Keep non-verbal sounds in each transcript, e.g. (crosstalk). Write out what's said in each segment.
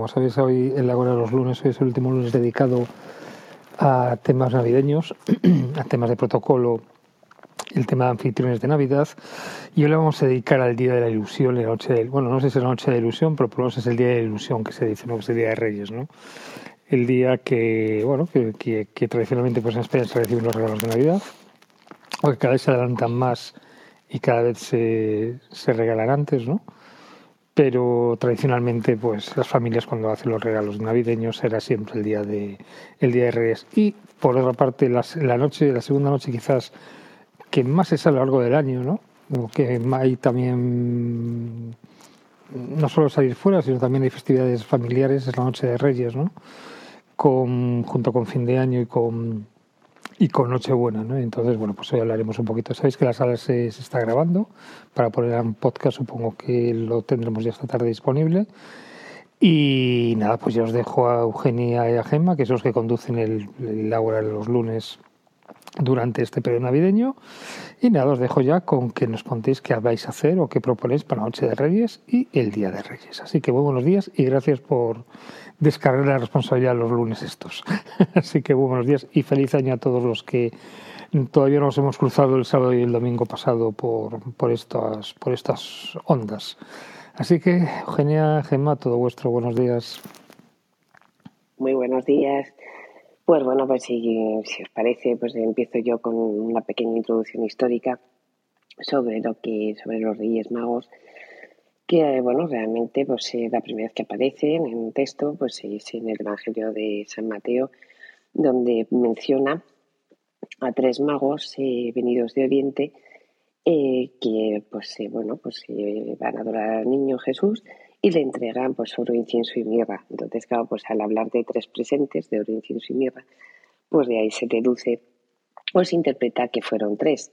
como sabéis, hoy en la hora de los lunes, hoy es el último lunes dedicado a temas navideños, (clears throat) a temas de protocolo, el tema de anfitriones de Navidad. Y hoy le vamos a dedicar al Día de la Ilusión, la noche del, bueno, no sé si es la noche de ilusión, pero por lo menos es el Día de la Ilusión que se dice, ¿no? es el Día de Reyes, ¿no? El día que, bueno, que, que, tradicionalmente pues en España se reciben los regalos de Navidad, o que cada vez se adelantan más y cada vez se, se regalan antes, ¿no? Pero tradicionalmente pues las familias cuando hacen los regalos navideños era siempre el día de el día de Reyes. Y por otra parte la noche la segunda noche quizás que más es a lo largo del año no que hay también no solo salir fuera sino también hay festividades familiares es la noche de Reyes no con junto con fin de año y con y con Nochebuena, ¿no? Entonces, bueno, pues hoy hablaremos un poquito. Sabéis que la sala se, está grabando para poner en podcast, supongo que lo tendremos ya esta tarde disponible. Y nada, pues ya os dejo a Eugenia y a Gemma, que son los que conducen el, el Aura los lunes durante este periodo navideño. Y nada, os dejo ya con que nos contéis qué vais a hacer o qué proponéis para la Noche de Reyes y el Día de Reyes. Así que muy buenos días y gracias por descargar la responsabilidad los lunes estos. (laughs) Así que buenos días y feliz año a todos los que todavía nos hemos cruzado el sábado y el domingo pasado por, por, estas, por estas ondas. Así que, Eugenia, Gemma, todo vuestro, buenos días. Muy buenos días. Pues bueno, pues si, si os parece, pues empiezo yo con una pequeña introducción histórica sobre lo que, sobre los Reyes Magos que bueno, realmente pues eh, la primera vez que aparece en un texto pues es en el Evangelio de San Mateo, donde menciona a tres magos eh, venidos de Oriente eh, que pues bueno pues van a adorar al niño Jesús y le entregan pues oro, incienso y mirra. Entonces claro pues al hablar de tres presentes de oro, incienso y mirra pues de ahí se deduce o se interpreta que fueron tres.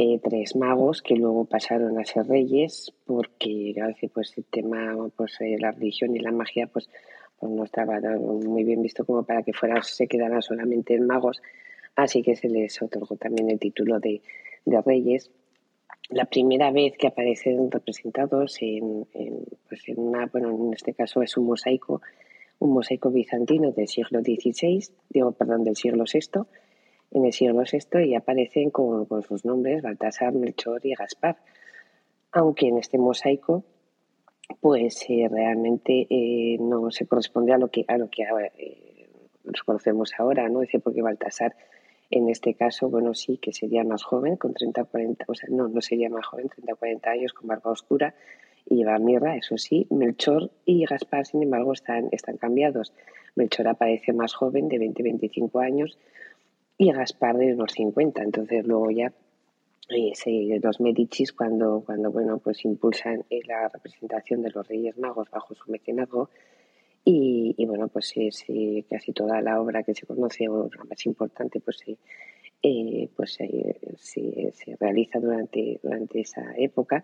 Eh, tres magos que luego pasaron a ser reyes porque pues el tema pues eh, la religión y la magia pues, pues no estaba muy bien visto como para que fueran se quedaran solamente en magos. Así que se les otorgó también el título de, de reyes. La primera vez que aparecen representados en, pues en una bueno en este caso es un mosaico un mosaico bizantino del siglo XVI digo perdón del siglo VI en el siglo VI y aparecen con, sus nombres Baltasar, Melchor y Gaspar. Aunque en este mosaico pues eh, realmente eh, no se corresponde a lo que a lo que eh, nos conocemos ahora, ¿no? Dice porque Baltasar en este caso, bueno, sí que sería más joven, con 30 40, o sea, no, no sería más joven, 30 40 años, con barba oscura y lleva mirra, eso sí. Melchor y Gaspar, sin embargo, están, están cambiados. Melchor aparece más joven, de 20-25 años, y Gaspar de unos 50. Entonces luego ya eh, los Medicis cuando, cuando bueno, pues impulsan eh, la representación de los Reyes Magos bajo su mecenazgo y, y bueno, pues sí, casi toda la obra que se conoce o la más importante pues, eh, pues se, se, realiza durante, durante esa época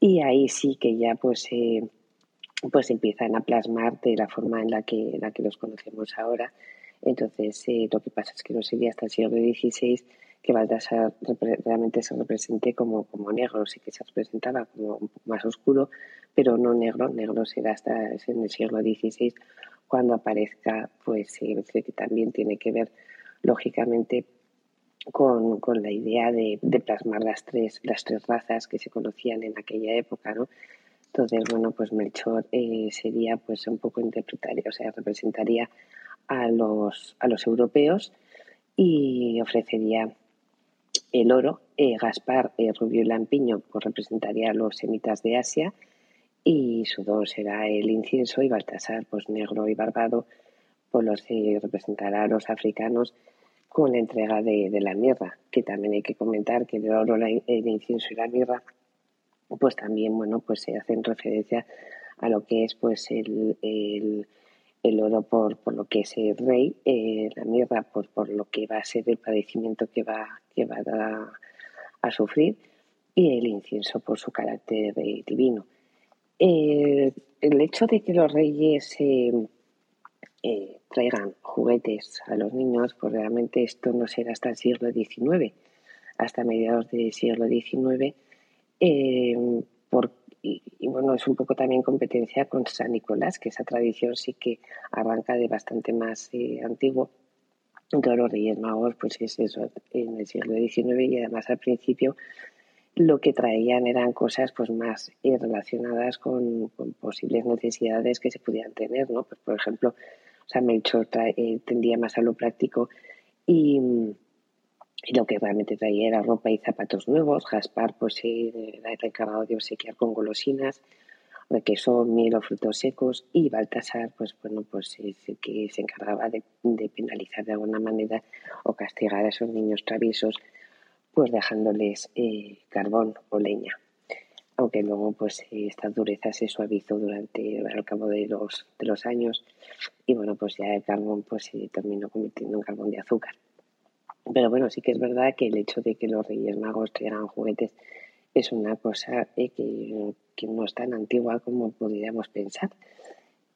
y ahí sí que ya pues pues empiezan a plasmar de la forma en la que, en la que los conocemos ahora entonces, eh, lo que pasa es que no sería hasta el siglo XVI que Baltasar realmente se represente como, como negro, sí que se representaba como un poco más oscuro, pero no negro, negro será hasta en el siglo XVI cuando aparezca, pues que también tiene que ver, lógicamente, con, con la idea de, de, plasmar las tres, las tres razas que se conocían en aquella época, ¿no? Entonces, bueno, pues Melchor eh, sería pues un poco interpretaría, o sea, representaría a los, a los europeos y ofrecería el oro. Eh, Gaspar eh, Rubio y Lampiño pues, representaría a los semitas de Asia y su dos será el incienso y Baltasar, pues negro y barbado, por los que representará a los africanos con la entrega de, la mirra, que también hay que comentar que el oro, el incienso y la mirra, pues también, bueno, pues se hacen referencia a lo que es pues el, el el oro por, por lo que es el rey, eh, la mirra por, por lo que va a ser el padecimiento que va, que va a, a sufrir y el incienso por su carácter divino. el hecho de que los reyes eh, eh, traigan juguetes a los niños, pues realmente esto no será hasta el siglo XIX, hasta mediados del siglo XIX, por, y, bueno, es un poco también competencia con San Nicolás, que esa tradición sí que arranca de bastante más eh, antiguo. Todos los Reyes Magos, pues es eso, en el siglo XIX y además al principio lo que traían eran cosas pues más eh, relacionadas con, posibles necesidades que se pudieran tener, ¿no? Pues, por ejemplo, o sea, Melchor eh, tendía más a lo práctico y, lo que realmente traía era ropa y zapatos nuevos. Gaspar pues era encargado de obsequiar con golosinas, requesón, miel o frutos secos y Baltasar pues bueno pues es el que se encargaba de, de penalizar de alguna manera o castigar a esos niños traviesos pues dejándoles eh, carbón o leña. Aunque luego pues esta dureza se suavizó durante al cabo de los, de los años y bueno pues ya el carbón pues se terminó convirtiendo en carbón de azúcar. Pero bueno, sí que es verdad que el hecho de que los Reyes Magos traigan juguetes es una cosa eh, que, no es tan antigua como podríamos pensar.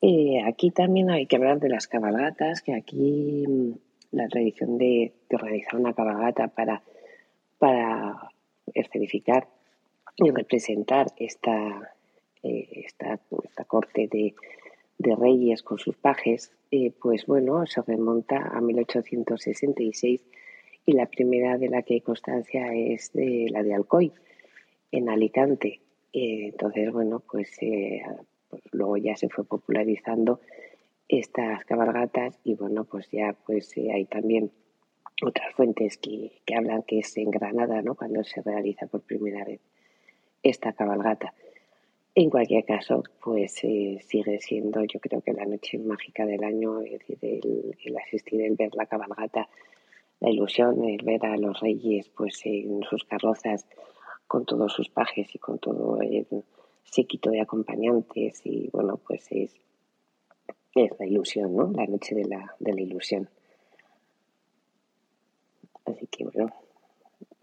Eh, aquí también hay que hablar de las cabalgatas, que aquí mm, la tradición de, organizar una cabalgata para para escenificar y representar esta, eh, esta, esta, corte de, de, reyes con sus pajes, pues bueno, se remonta a 1866 y la primera de la que hay constancia es de la de Alcoy, en Alicante. Eh, entonces, bueno, pues, pues, luego ya se fue popularizando estas cabalgatas y bueno, pues ya pues hay también otras fuentes que, hablan que es en Granada, ¿no? Cuando se realiza por primera vez esta cabalgata. En cualquier caso, pues eh, sigue siendo, yo creo que la noche mágica del año, es decir, el, asistir, el ver la cabalgata, la ilusión, el ver a los reyes, pues en sus carrozas, con todos sus pajes y con todo el séquito de acompañantes, y bueno, pues es, es la ilusión, ¿no? La noche de la, de la ilusión. Así que bueno,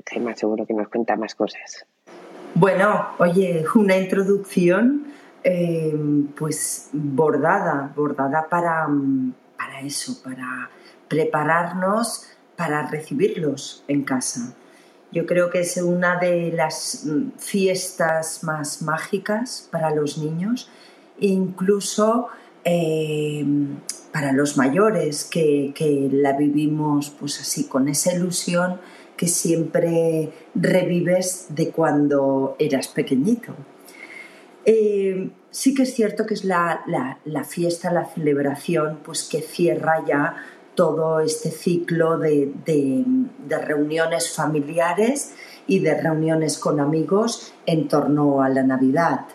Gemma seguro que nos cuenta más cosas. Bueno, oye, una introducción eh, pues bordada, bordada para, para eso, para prepararnos para recibirlos en casa. Yo creo que es una de las fiestas más mágicas para los niños, incluso eh, para los mayores que, la vivimos pues así con esa ilusión que siempre revives de cuando eras pequeñito. Eh, sí que es cierto que es la, fiesta, la celebración, pues que cierra ya todo este ciclo de, de, reuniones familiares y de reuniones con amigos en torno a la Navidad.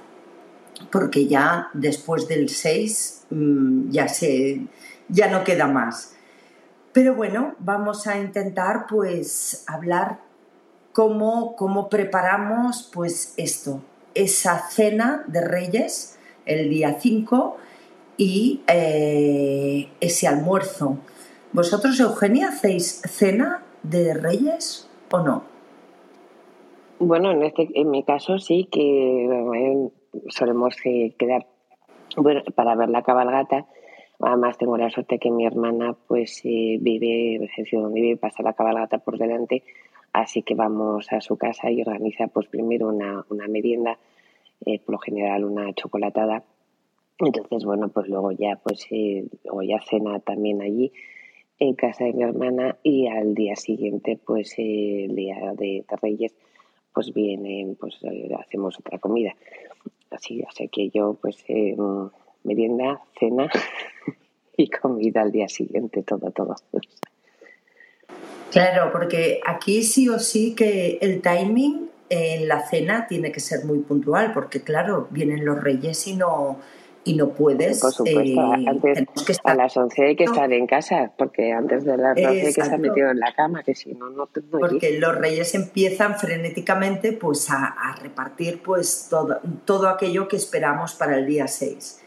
Porque ya después del 6 Mm, ya, se, ya no queda más. Pero bueno, vamos a intentar pues hablar cómo, cómo preparamos pues esto, esa cena de Reyes el día 5 y eh, ese almuerzo. ¿Vosotros, Eugenia, hacéis cena de Reyes o no? Bueno, en, este, en mi caso sí que solemos eh, quedar bueno, para ver la cabalgata. Además tengo la suerte que mi hermana pues eh, vive, donde vive, pasa la cabalgata por delante, así que vamos a su casa y organiza pues primero una, una merienda, eh, por lo general una chocolatada. Entonces, bueno, pues luego ya pues eh, luego ya cena también allí en casa de mi hermana y al día siguiente pues el día de, Reyes pues vienen, pues hacemos otra comida así, o que yo pues eh, merienda, cena (laughs) y comida al día siguiente, todo, todo. Claro, porque aquí sí o sí que el timing en la cena tiene que ser muy puntual, porque claro, vienen los reyes y no y no puedes. Por supuesto, eh, antes, a las 11 hay que estar en casa, porque antes de las 12 hay que estar metido en la cama, que si no, no te Porque los reyes empiezan frenéticamente pues, a, repartir pues, todo, todo aquello que esperamos para el día 6.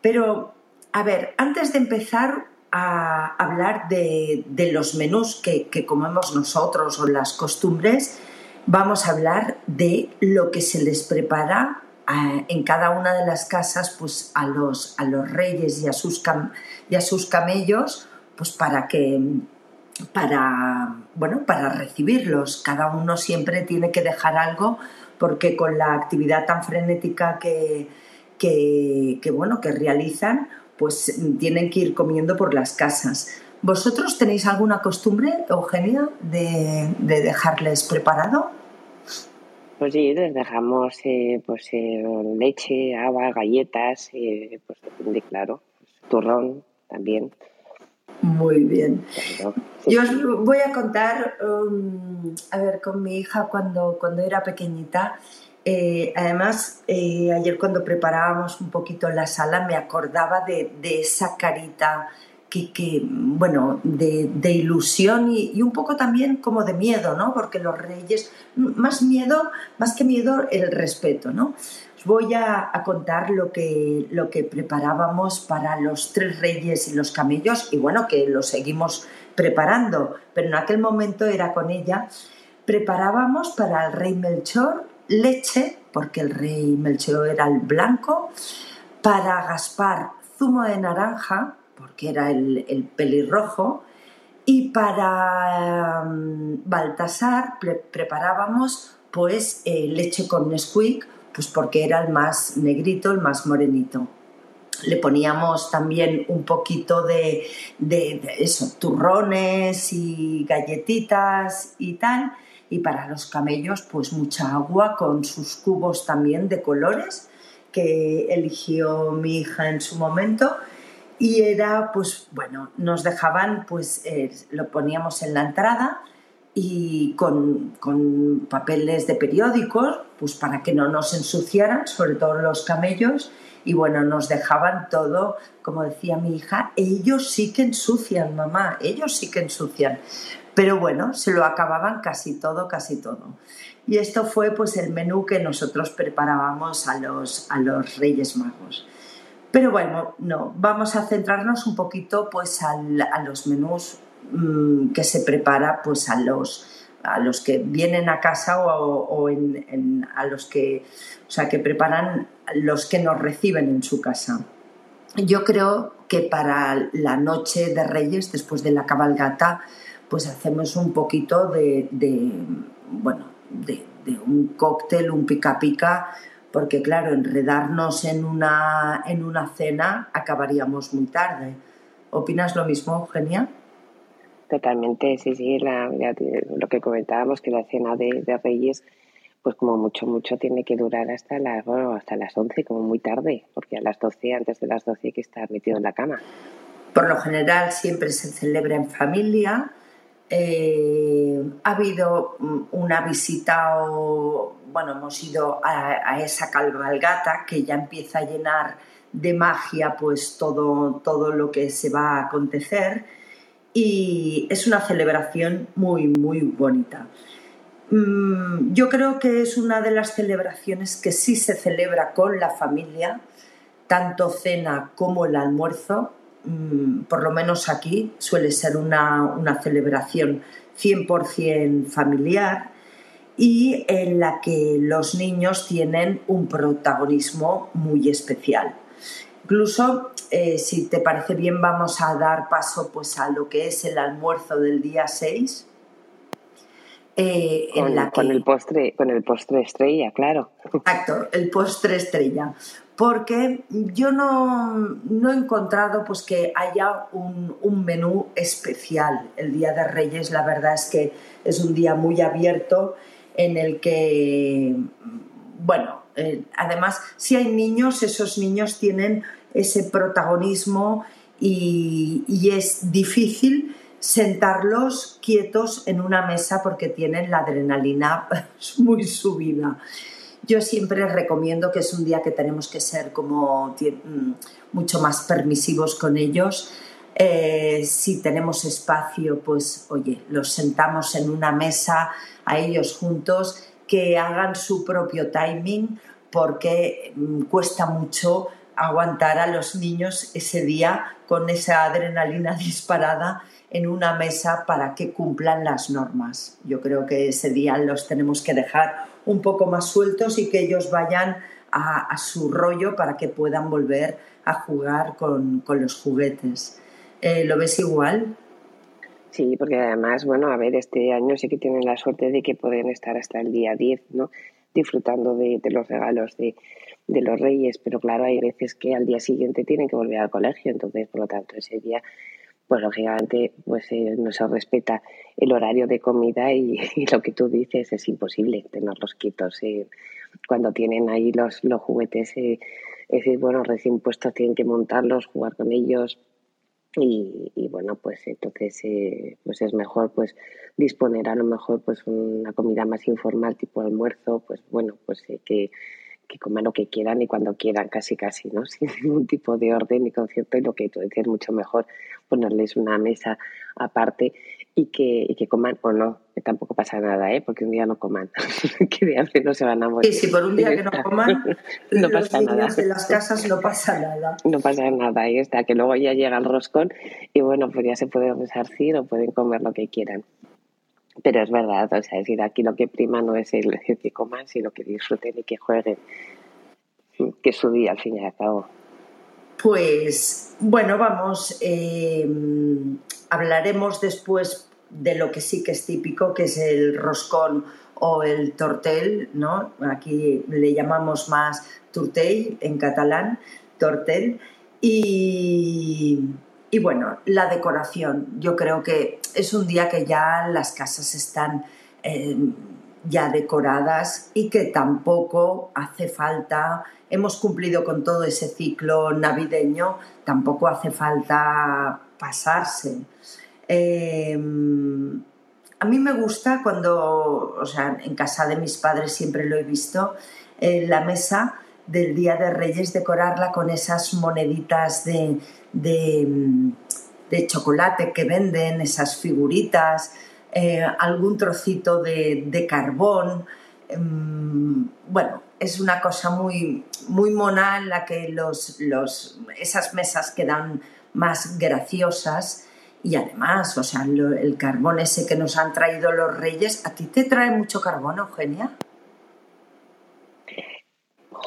Pero, a ver, antes de empezar a hablar de, de los menús que, que comemos nosotros o las costumbres, vamos a hablar de lo que se les prepara en cada una de las casas pues a los, a los reyes y a, sus y a sus camellos pues para que para, bueno, para recibirlos. Cada uno siempre tiene que dejar algo porque con la actividad tan frenética que, que, bueno, que realizan, pues tienen que ir comiendo por las casas. ¿Vosotros tenéis alguna costumbre, Eugenia, de dejarles preparado? Pues sí, les dejamos eh, pues eh, leche, agua, galletas, eh, pues depende, claro, turrón también. Muy bien. Yo os voy a contar, um, a ver, con mi hija cuando, cuando era pequeñita. Eh, además, eh, ayer cuando preparábamos un poquito la sala me acordaba de, de esa carita que, bueno, de, de ilusión y, un poco también como de miedo, ¿no? Porque los reyes, más miedo, más que miedo, el respeto, ¿no? voy a, contar lo que, lo que preparábamos para los tres reyes y los camellos y bueno, que lo seguimos preparando, pero en aquel momento era con ella. Preparábamos para el rey Melchor leche, porque el rey Melchor era el blanco, para Gaspar zumo de naranja, porque era el, pelirrojo, y para um, Baltasar preparábamos pues eh, leche con Nesquik pues porque era el más negrito, el más morenito. Le poníamos también un poquito de, de, turrones y galletitas y tal. Y para los camellos, pues mucha agua con sus cubos también de colores que eligió mi hija en su momento y era pues bueno nos dejaban pues eh, lo poníamos en la entrada y con, con, papeles de periódicos, pues para que no nos ensuciaran, sobre todo los camellos, y bueno, nos dejaban todo, como decía mi hija, ellos sí que ensucian, mamá, ellos sí que ensucian. Pero bueno, se lo acababan casi todo, casi todo. Y esto fue pues el menú que nosotros preparábamos a los, a los Reyes Magos. Pero bueno, no, vamos a centrarnos un poquito pues al, a los menús Mm, que se prepara pues a los a los que vienen a casa o, a los que o sea que preparan los que nos reciben en su casa. Yo creo que para la noche de Reyes después de la cabalgata pues hacemos un poquito de, bueno de, un cóctel un pica pica porque claro enredarnos en una en una cena acabaríamos muy tarde opinas lo mismo Eugenia Totalmente, sí, sí, la, lo que comentábamos, que la cena de, Reyes, pues como mucho, mucho tiene que durar hasta las, bueno, hasta las 11, como muy tarde, porque a las 12, antes de las 12 hay que estar metido en la cama. Por lo general siempre se celebra en familia. Eh, ha habido una visita o, bueno, hemos ido a, esa cabalgata que ya empieza a llenar de magia pues todo, todo lo que se va a acontecer y es una celebración muy, muy bonita. Mm, yo creo que es una de las celebraciones que sí se celebra con la familia, tanto cena como el almuerzo. Mm, por lo menos aquí suele ser una, una celebración 100% familiar y en la que los niños tienen un protagonismo muy especial. Incluso, eh, si te parece bien, vamos a dar paso pues, a lo que es el almuerzo del día 6. Eh, con, el postre, con el postre estrella, claro. Exacto, el postre estrella. Porque yo no, he encontrado pues, que haya un, menú especial. El Día de Reyes, la verdad es que es un día muy abierto en el que, bueno, eh, además, si hay niños, esos niños tienen ese protagonismo y, es difícil sentarlos quietos en una mesa porque tienen la adrenalina (laughs) muy subida. Yo siempre recomiendo que es un día que tenemos que ser como mm, mucho más permisivos con ellos. Eh, si tenemos espacio, pues oye, los sentamos en una mesa a ellos juntos, que hagan su propio timing, porque mm, cuesta mucho aguantar a los niños ese día con esa adrenalina (laughs) disparada en una mesa para que cumplan las normas. Yo creo que ese día los tenemos que dejar un poco más sueltos y que ellos vayan a, su rollo para que puedan volver a jugar con, los juguetes. Eh, ¿Lo ves igual? Sí, porque además, bueno, a ver, este año sí que tienen la suerte de que pueden estar hasta el día 10, ¿no? Disfrutando de, los regalos de, de, los reyes, pero claro, hay veces que al día siguiente tienen que volver al colegio, entonces, por lo tanto, ese día, pues lógicamente, pues eh, no se respeta el horario de comida y, (laughs) lo que tú dices es imposible tenerlos quietos. Eh, cuando tienen ahí los, los juguetes, eh, es decir, bueno, recién puestos tienen que montarlos, jugar con ellos, y, bueno pues entonces eh, pues es mejor pues disponer a lo mejor pues una comida más informal tipo almuerzo pues bueno pues eh, que, que coman lo que quieran y cuando quieran casi casi no (laughs) sin ningún tipo de orden ni concierto y lo que tú decías mucho mejor ponerles una mesa aparte y que, y que coman o no, que tampoco pasa nada, ¿eh? porque un día no coman, (laughs) que de hace no se van a morir. Y si por un día que no coman, (laughs) no pasa nada. de las casas no pasa nada. No pasa nada, ahí está, que luego ya llega el roscón y bueno, pues ya se puede resarcir o pueden comer lo que quieran. Pero es verdad, o sea, es decir, aquí lo que prima no es el que coman, sino que disfruten y que jueguen, que es su día al fin y al cabo. Pues bueno, vamos, eh, hablaremos después de lo que sí que es típico, que es el roscón o el tortel, ¿no? Aquí le llamamos más turtell en catalán, tortel. Y, bueno, la decoración. Yo creo que es un día que ya las casas están eh, ya decoradas y que tampoco hace falta, hemos cumplido con todo ese ciclo navideño, tampoco hace falta pasarse. Em, a mí me gusta cuando, o sea, en casa de mis padres siempre lo he visto, la mesa del Día de Reyes decorarla con esas moneditas de, de, chocolate que venden, esas figuritas, eh, algún trocito de, carbón. Em, bueno, es una cosa muy, muy mona en la que los, los, esas mesas quedan más graciosas y además, o sea, el carbón ese que nos han traído los reyes, ¿a ti te trae mucho carbón, Eugenia?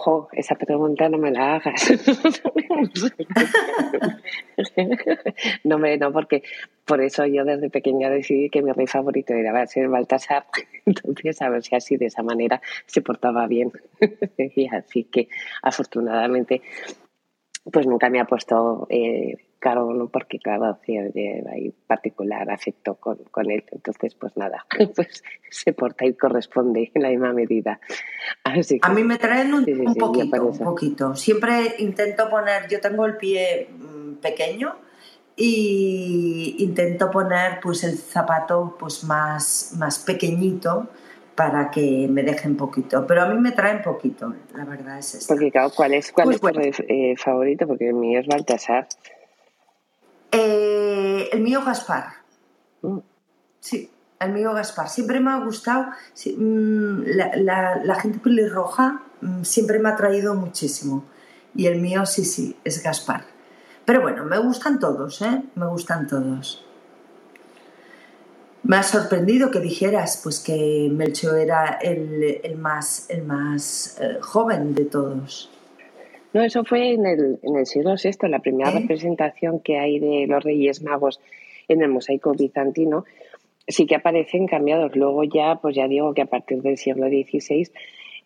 Jo, esa pregunta no me la hagas. (laughs) no, me, no, porque por eso yo desde pequeña decidí que mi rey favorito era ser Baltasar. (laughs) Entonces, a ver si así de esa manera se portaba bien. (laughs) y así que, afortunadamente, pues nunca me ha puesto eh, caro, porque claro, hay particular afecto con, con, él, entonces pues nada, (laughs) pues se porta y corresponde en la misma medida. a mí me traen un, poquito, un poquito. Siempre intento poner, yo tengo el pie mm, pequeño y intento poner pues el zapato pues más, más pequeñito para que me dejen poquito. Pero a mí me traen poquito, la verdad es esto. Porque, ¿cuál es, cuál pues es tu eh, favorito? Porque el mío es Baltasar. Eh, el mío Gaspar. Mm. Sí, el mío Gaspar. Siempre me ha gustado. Mm, la, gente pelirroja mm, siempre me ha traído muchísimo. Y el mío, sí, sí, es Gaspar. Pero bueno, me gustan todos, ¿eh? Me gustan todos. Me ha sorprendido que dijeras pues que Melchor era el, más, el más eh, joven de todos. No, eso fue en el, en el siglo VI, la primera ¿Eh? representación que hay de los Reyes Magos en el mosaico bizantino. Sí que aparecen cambiados. Luego ya, pues ya digo que a partir del siglo XVI,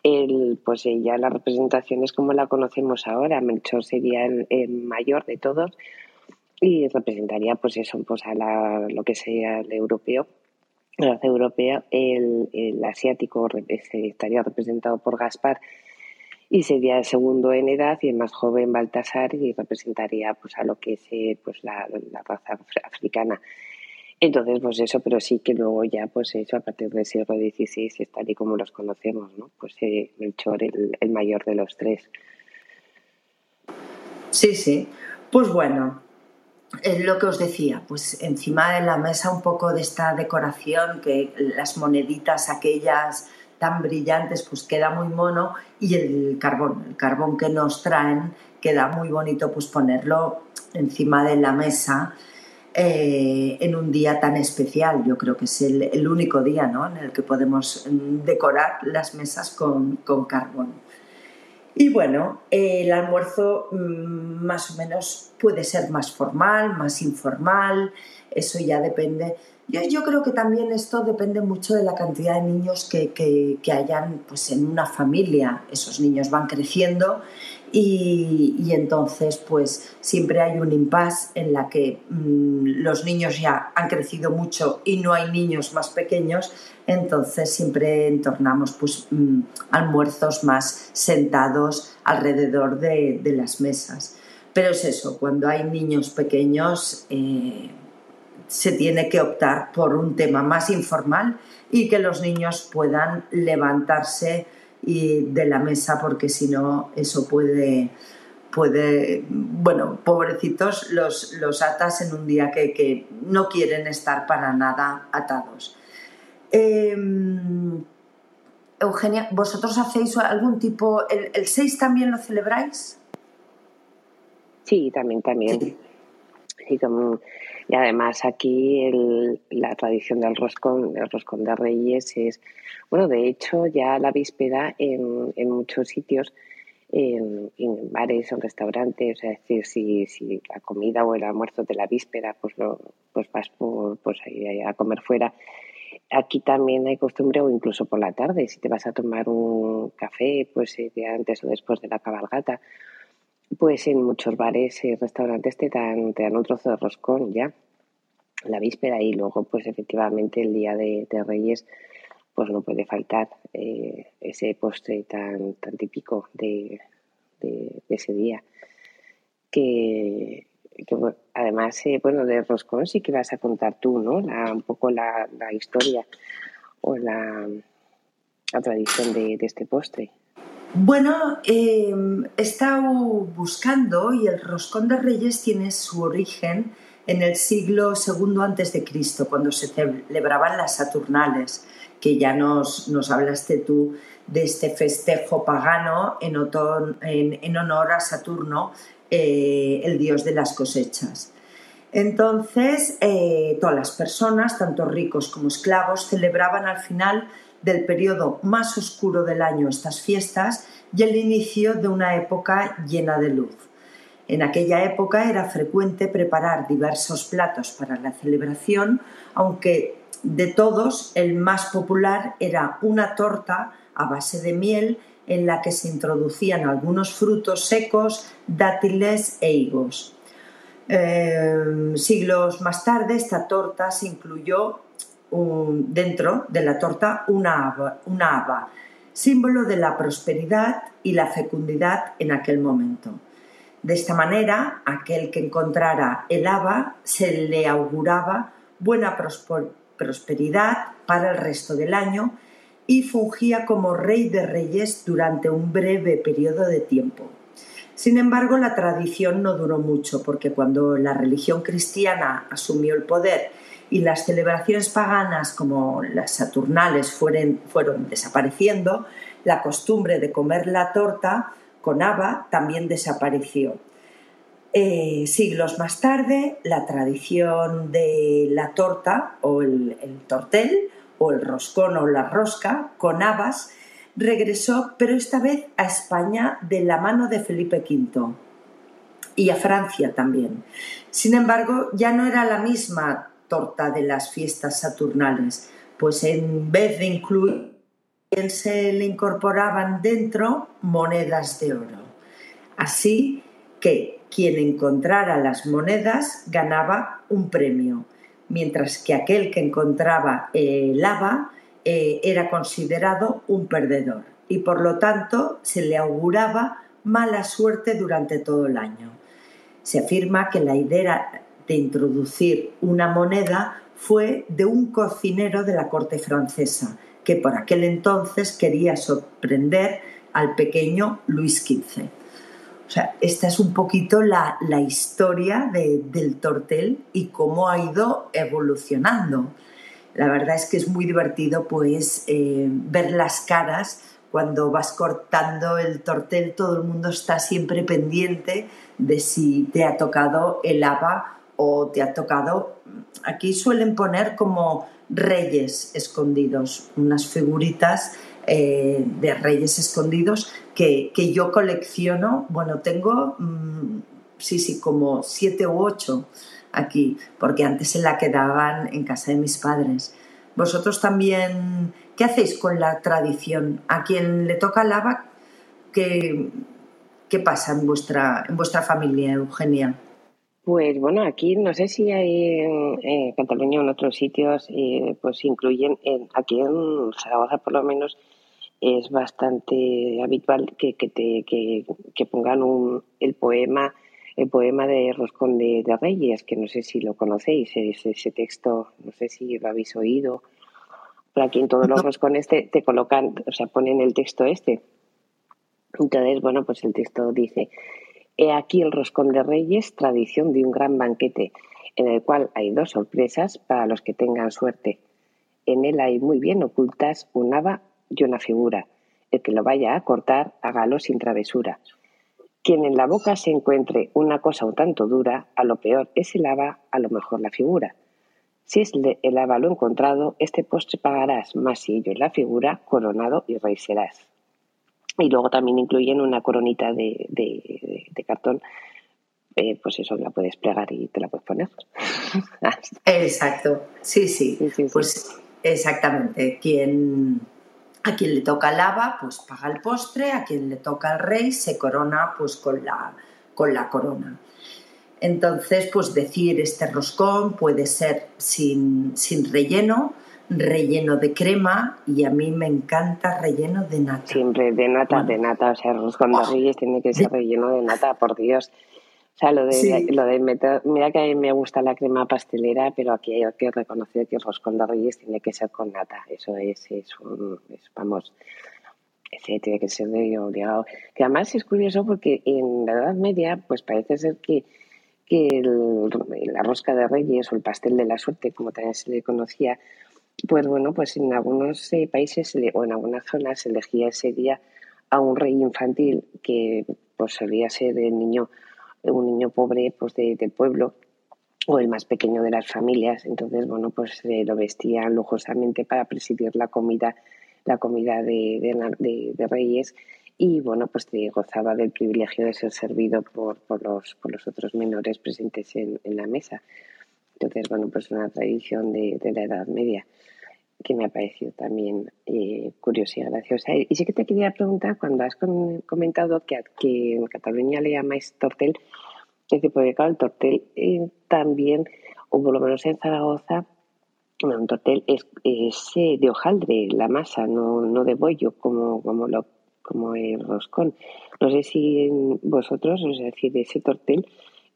el, pues ya la representación es como la conocemos ahora. Melchor sería el, el mayor de todos y representaría pues eso pues a la, lo que sea el europeo el europeo el, el asiático estaría representado por Gaspar y sería el segundo en edad y el más joven Baltasar y representaría pues a lo que es eh, pues la, la, raza africana. Entonces pues eso pero sí que luego ya pues eso a partir del siglo XVI es tal y como los conocemos no pues eh, Melchor el, el mayor de los tres. Sí sí. Pues bueno es lo que os decía, pues encima de la mesa un poco de esta decoración, que las moneditas aquellas tan brillantes, pues queda muy mono y el carbón, el carbón que nos traen queda muy bonito pues ponerlo encima de la mesa eh, en un día tan especial. Yo creo que es el, único día ¿no? en el que podemos decorar las mesas con, con carbón. Y bueno, el almuerzo mm, más o menos puede ser más formal, más informal, eso ya depende Yo, creo que también esto depende mucho de la cantidad de niños que, que, hayan pues, en una familia. Esos niños van creciendo y, y, entonces pues siempre hay un impasse en la que mm, los niños ya han crecido mucho y no hay niños más pequeños, entonces siempre entornamos pues mm, almuerzos más sentados alrededor de, de, las mesas. Pero es eso, cuando hay niños pequeños... Eh, se tiene que optar por un tema más informal y que los niños puedan levantarse de la mesa porque si no eso puede puede bueno pobrecitos los, los atas en un día que, no quieren estar para nada atados. Em, Eugenia vosotros hacéis algún tipo el, el 6 también lo celebráis sí también también. Sí. como y además aquí la tradición del roscón, el roscón de Reyes es, bueno, de hecho ya la víspera en, en muchos sitios, en, bares o en restaurantes, es decir, si, si la comida o el almuerzo de la víspera, pues, lo, pues vas por, pues ahí a comer fuera. Aquí también hay costumbre, o incluso por la tarde, si te vas a tomar un café, pues antes o después de la cabalgata, pues en muchos bares y restaurantes te dan, te dan un trozo de roscón ya, la víspera y luego pues efectivamente el día de, Reyes pues no puede faltar eh, ese postre tan, tan típico de, ese día. Que, además, eh, bueno, de roscón sí que vas a contar tú, ¿no? un poco la, historia o la, tradición de este postre. Bueno, em, he estado buscando y el roscón de Reyes tiene su origen en el siglo II antes de Cristo, cuando se celebraban las Saturnales, que ya nos, nos hablaste tú de este festejo pagano en, en, honor a Saturno, eh, el dios de las cosechas. Entonces, eh, todas las personas, tanto ricos como esclavos, celebraban al final del periodo más oscuro del año estas fiestas y el inicio de una época llena de luz. En aquella época era frecuente preparar diversos platos para la celebración, aunque de todos el más popular era una torta a base de miel en la que se introducían algunos frutos secos, dátiles e higos. Eh, siglos más tarde esta torta se incluyó dentro de la torta una haba, símbolo de la prosperidad y la fecundidad en aquel momento. De esta manera, aquel que encontrara el haba se le auguraba buena prosperidad para el resto del año y fungía como rey de reyes durante un breve periodo de tiempo. Sin embargo, la tradición no duró mucho porque cuando la religión cristiana asumió el poder y las celebraciones paganas como las saturnales fueron, fueron desapareciendo, la costumbre de comer la torta con haba también desapareció. Eh, siglos más tarde, la tradición de la torta o el, el, tortel o el roscón o la rosca con habas regresó, pero esta vez a España de la mano de Felipe V y a Francia también. Sin embargo, ya no era la misma torta de las fiestas saturnales, pues en vez de incluir se le incorporaban dentro monedas de oro. Así que quien encontrara las monedas ganaba un premio, mientras que aquel que encontraba el lava eh, era considerado un perdedor y por lo tanto se le auguraba mala suerte durante todo el año. Se afirma que la idea de introducir una moneda fue de un cocinero de la corte francesa, que por aquel entonces quería sorprender al pequeño Luis XV. O sea, esta es un poquito la, historia del tortel y cómo ha ido evolucionando. La verdad es que es muy divertido pues eh, ver las caras cuando vas cortando el tortel, todo el mundo está siempre pendiente de si te ha tocado el haba o te ha tocado, aquí suelen poner como reyes escondidos, unas figuritas eh, de reyes escondidos que, yo colecciono, bueno, tengo, mm, sí, sí, como siete u ocho. aquí, porque antes se la quedaban en casa de mis padres. Vosotros también, ¿qué hacéis con la tradición? ¿A quien le toca lava, qué, qué pasa en vuestra, en vuestra familia, Eugenia? Pues bueno, aquí no sé si hay en, Cataluña o en otros sitios, eh, pues incluyen, aquí en Zaragoza por lo menos, es bastante habitual que, que, te, que, que pongan un, el poema el poema de Roscón de, Reyes, que no sé si lo conocéis, ese, ese, texto, no sé si lo habéis oído. Pero aquí en todos los roscones te, te colocan, o sea, ponen el texto este. Entonces, bueno, pues el texto dice, He aquí el roscón de Reyes, tradición de un gran banquete, en el cual hay dos sorpresas para los que tengan suerte. En él hay muy bien ocultas un haba y una figura. El que lo vaya a cortar, hágalo sin travesura. Quien en la boca se encuentre una cosa un tanto dura, a lo peor es el haba, a lo mejor la figura. Si es el haba lo encontrado, este postre pagarás, más si ello es la figura, coronado y rey serás. Y luego también incluyen una coronita de, de, cartón, eh, pues eso la puedes plegar y te la puedes poner. (laughs) Exacto, sí, sí, pues exactamente. Quien, a quien le toca lava, pues paga el postre, a quien le toca el rey se corona pues con la, con la corona. Entonces, pues decir este roscón puede ser sin, sin relleno, relleno de crema y a mí me encanta relleno de nata. Siempre de nata, de nata, o sea, roscón de reyes tiene que ser relleno de nata, por Dios. O sea, lo de, lo de meter, mira que a mí me gusta la crema pastelera, pero aquí hay que reconocer que el roscón de reyes tiene que ser con nata. Eso es, es, un, vamos, ese tiene que ser de obligado. Que además es curioso porque en la Edad Media, pues parece ser que, que el, la rosca de reyes o el pastel de la suerte, como también se le conocía, pues bueno, pues en algunos eh, países o en algunas zonas se elegía ese día a un rey infantil que pues solía ser el niño, un niño pobre pues de, del pueblo o el más pequeño de las familias. Entonces, bueno, pues se lo vestían lujosamente para presidir la comida, la comida de, de, reyes y bueno, pues te gozaba del privilegio de ser servido por, por, los, por los otros menores presentes en, en la mesa. Entonces, bueno, pues una tradición de, de la Edad Media que me ha parecido también eh, curiosa y graciosa. Y sí que te quería preguntar, cuando has comentado que, que en Cataluña le llamáis tortel, es que porque claro, el tortel eh, también, o por lo menos en Zaragoza, un tortel es, es eh, de hojaldre, la masa, no, no de bollo, como, como, lo, como el roscón. No sé si vosotros, es decir, ese tortel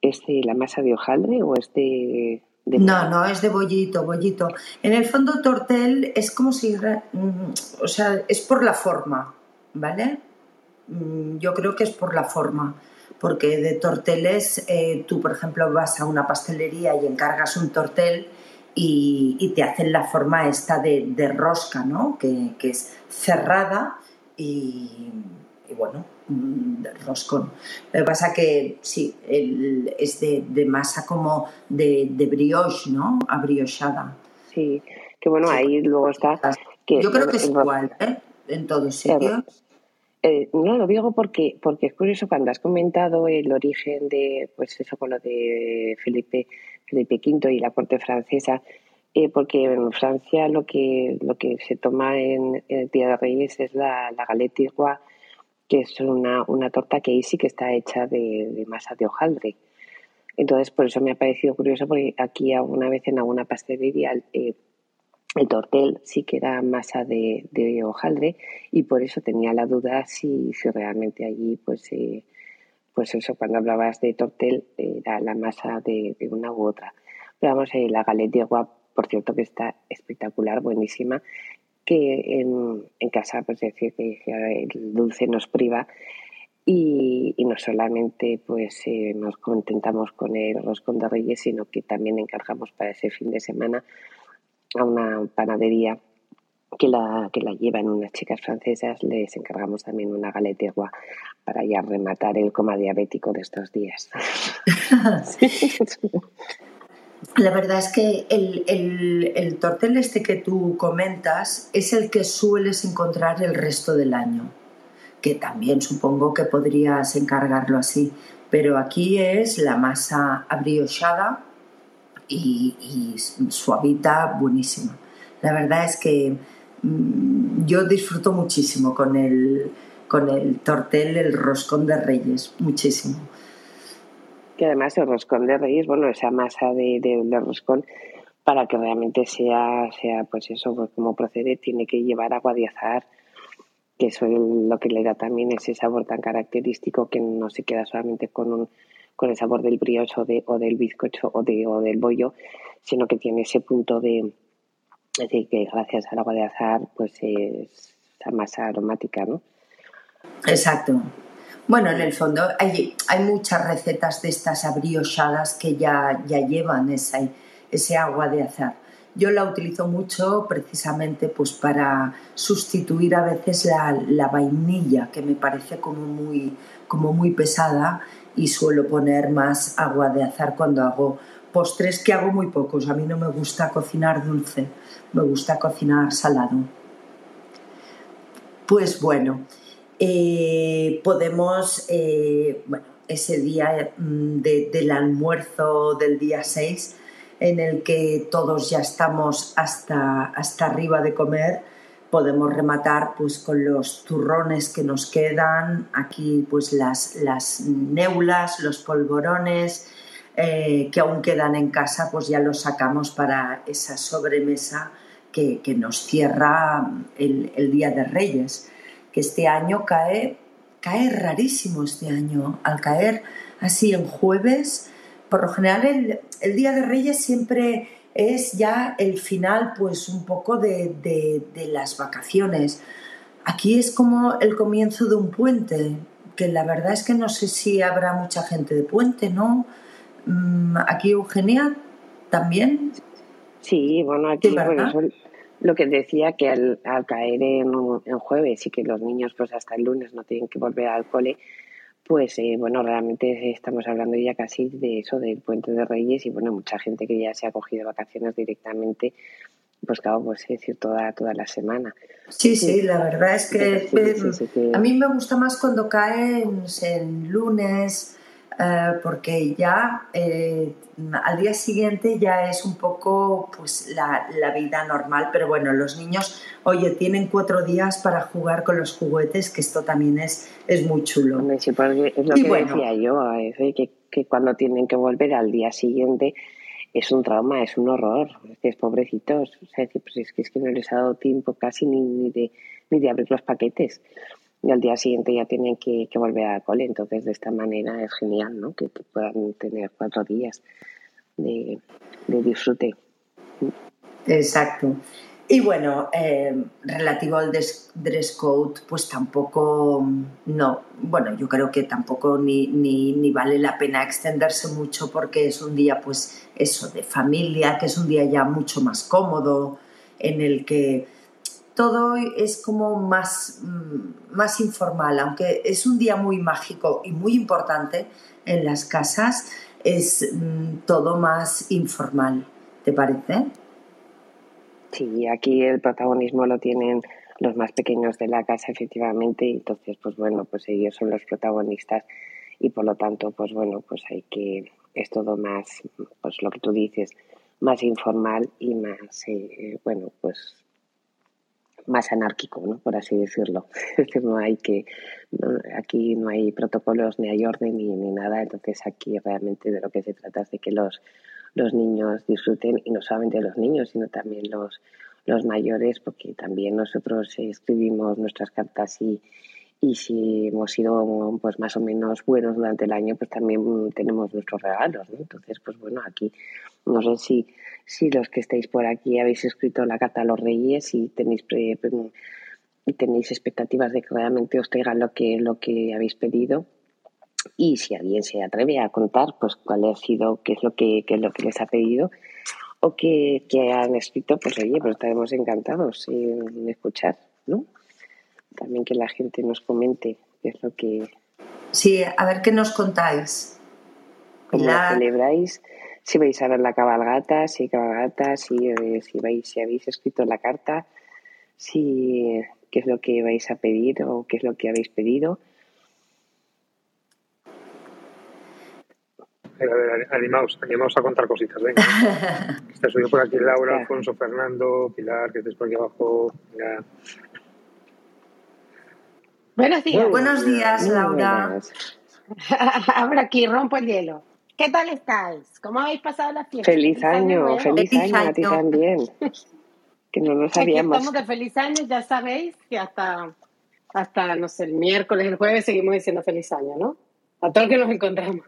es la masa de hojaldre o es de no, no, es de bollito, bollito. En el fondo, tortel es como si, mm, o sea, es por la forma, ¿vale? Mm, yo creo que es por la forma, porque de torteles, eh, tú, por ejemplo, vas a una pastelería y encargas un tortel y, te hacen la forma esta de, rosca, ¿no? Que, que es cerrada y, y bueno, roscón. Lo que pasa que sí, es de, masa como de, brioche, ¿no? Abriochada. Sí, que bueno, ahí luego está... Que, Yo creo que es igual, ¿eh? En todos sitios. Eh, no lo digo porque, porque es curioso cuando has comentado el origen de, pues eso con lo de Felipe, Felipe V y la corte francesa, eh, porque en Francia lo que, lo que se toma en, el Día de Reyes es la, la galette que es una, una torta que sí que está hecha de, masa de hojaldre. Entonces, por eso me ha parecido curioso, porque aquí alguna vez en alguna pastelería eh, el tortel sí que era masa de, de, hojaldre y por eso tenía la duda si, si realmente allí, pues, eh, pues eso, cuando hablabas de tortel, era la masa de, una u otra. Pero vamos, eh, la galette de agua, por cierto, que está espectacular, buenísima que en, en casa, pues decir que el dulce nos priva y, no solamente pues eh, nos contentamos con el roscón de reyes, sino que también encargamos para ese fin de semana a una panadería que la, que la llevan unas chicas francesas, les encargamos también una galetegua para ya rematar el coma diabético de estos días. (laughs) (laughs) (laughs) La verdad es que el, el, tortel este que tú comentas es el que sueles encontrar el resto del año, que también supongo que podrías encargarlo así, pero aquí es la masa abriochada y, suavita, buenísima. La verdad es que mm, yo disfruto muchísimo con el, con el tortel, el roscón de reyes, muchísimo. Que además el roscón de reyes, bueno, esa masa de, de, roscón, para que realmente sea, sea pues eso, pues como procede, tiene que llevar agua de azar, que eso es lo que le da también ese sabor tan característico que no se queda solamente con un con el sabor del brioche o, de, o del bizcocho o, de, o del bollo, sino que tiene ese punto de, decir, que gracias al agua de azar pues es esa masa aromática, ¿no? Exacto. Bueno, en el fondo hay, hay muchas recetas de estas abriochadas que ya, ya llevan ese, ese agua de azar. Yo la utilizo mucho precisamente pues para sustituir a veces la, la vainilla, que me parece como muy, como muy pesada y suelo poner más agua de azar cuando hago postres, que hago muy pocos. A mí no me gusta cocinar dulce, me gusta cocinar salado. Pues bueno, eh, podemos, eh, bueno, ese día mm, del almuerzo del día 6, en el que todos ya estamos hasta, hasta arriba de comer, podemos rematar pues con los turrones que nos quedan, aquí pues las, las neulas, los polvorones eh, que aún quedan en casa, pues ya los sacamos para esa sobremesa que, nos cierra el, el, Día de Reyes, que este año cae, cae rarísimo este año, al caer así en jueves, por lo general el, el Día de Reyes siempre es ya el final, pues un poco de, las vacaciones. Aquí es como el comienzo de un puente, que la verdad es que no sé si habrá mucha gente de puente, ¿no? Mm, aquí Eugenia también. Sí, bueno, aquí lo que decía que al, caer en, en, jueves y que los niños pues hasta el lunes no tienen que volver al cole, pues eh, bueno, realmente estamos hablando ya casi de eso, del Puente de Reyes y bueno, mucha gente que ya se ha cogido vacaciones directamente, pues claro, pues es decir, toda, toda la semana. Sí, sí, la verdad es que, a mí me gusta más cuando caen en lunes, eh, porque ya eh, al día siguiente ya es un poco pues la, la, vida normal, pero bueno, los niños, oye, tienen cuatro días para jugar con los juguetes, que esto también es, es muy chulo. Sí, porque es lo que decía yo, que, que, cuando tienen que volver al día siguiente es un trauma, es un horror, es pobrecitos, o sea, pues es, que, es que no les ha dado tiempo casi ni, ni, de, ni de abrir los paquetes y al día siguiente ya tienen que, volver a cole. Entonces, de esta manera es genial, ¿no? Que, puedan tener cuatro días de, disfrute. Exacto. Y bueno, eh, relativo al dress code, pues tampoco, no, bueno, yo creo que tampoco ni, ni, ni, vale la pena extenderse mucho porque es un día, pues eso, de familia, que es un día ya mucho más cómodo, en el que todo es como más, mm, más informal, aunque es un día muy mágico y muy importante en las casas, es mm, todo más informal, ¿te parece? Sí, aquí el protagonismo lo tienen los más pequeños de la casa, efectivamente, entonces, pues bueno, pues ellos son los protagonistas y por lo tanto, pues bueno, pues hay que, es todo más, pues lo que tú dices, más informal y más, eh, bueno, pues más anárquico, ¿no? por así decirlo. (laughs) Es decir, no hay que, aquí no hay protocolos, ni hay orden, ni, ni, nada. Entonces aquí realmente de lo que se trata es de que los, los niños disfruten, y no solamente los niños, sino también los, los mayores, porque también nosotros escribimos nuestras cartas y, y si hemos sido pues más o menos buenos durante el año, pues también tenemos nuestros regalos. ¿no? Entonces, pues bueno, aquí no sé si si los que estáis por aquí habéis escrito la carta a los reyes y tenéis tenéis expectativas de que realmente os traigan lo que lo que habéis pedido y si alguien se atreve a contar pues cuál ha sido qué es lo que es lo que les ha pedido o que, han escrito pues oye pues estaremos encantados en escuchar no también que la gente nos comente qué es lo que sí a ver qué nos contáis cómo celebráis si vais a ver la cabalgata, si cabalgata, si, eh, si, vais, si habéis escrito la carta, si qué es lo que vais a pedir o qué es lo que habéis pedido. A ver, animaos, animaos a contar cositas, venga. (laughs) Está subido por aquí Laura, Alfonso, Fernando, Pilar, que estés por aquí abajo. Venga. Buenos días. buenos días, Laura. Ahora (laughs) aquí rompo el hielo. ¿Qué tal estáis? ¿Cómo habéis pasado la fiesta? Feliz, año, feliz, año, a ti también. (laughs) que no lo sabíamos. Aquí estamos de feliz año, ya sabéis que hasta, hasta, no sé, el miércoles, el jueves seguimos diciendo feliz año, ¿no? A todos que nos encontramos.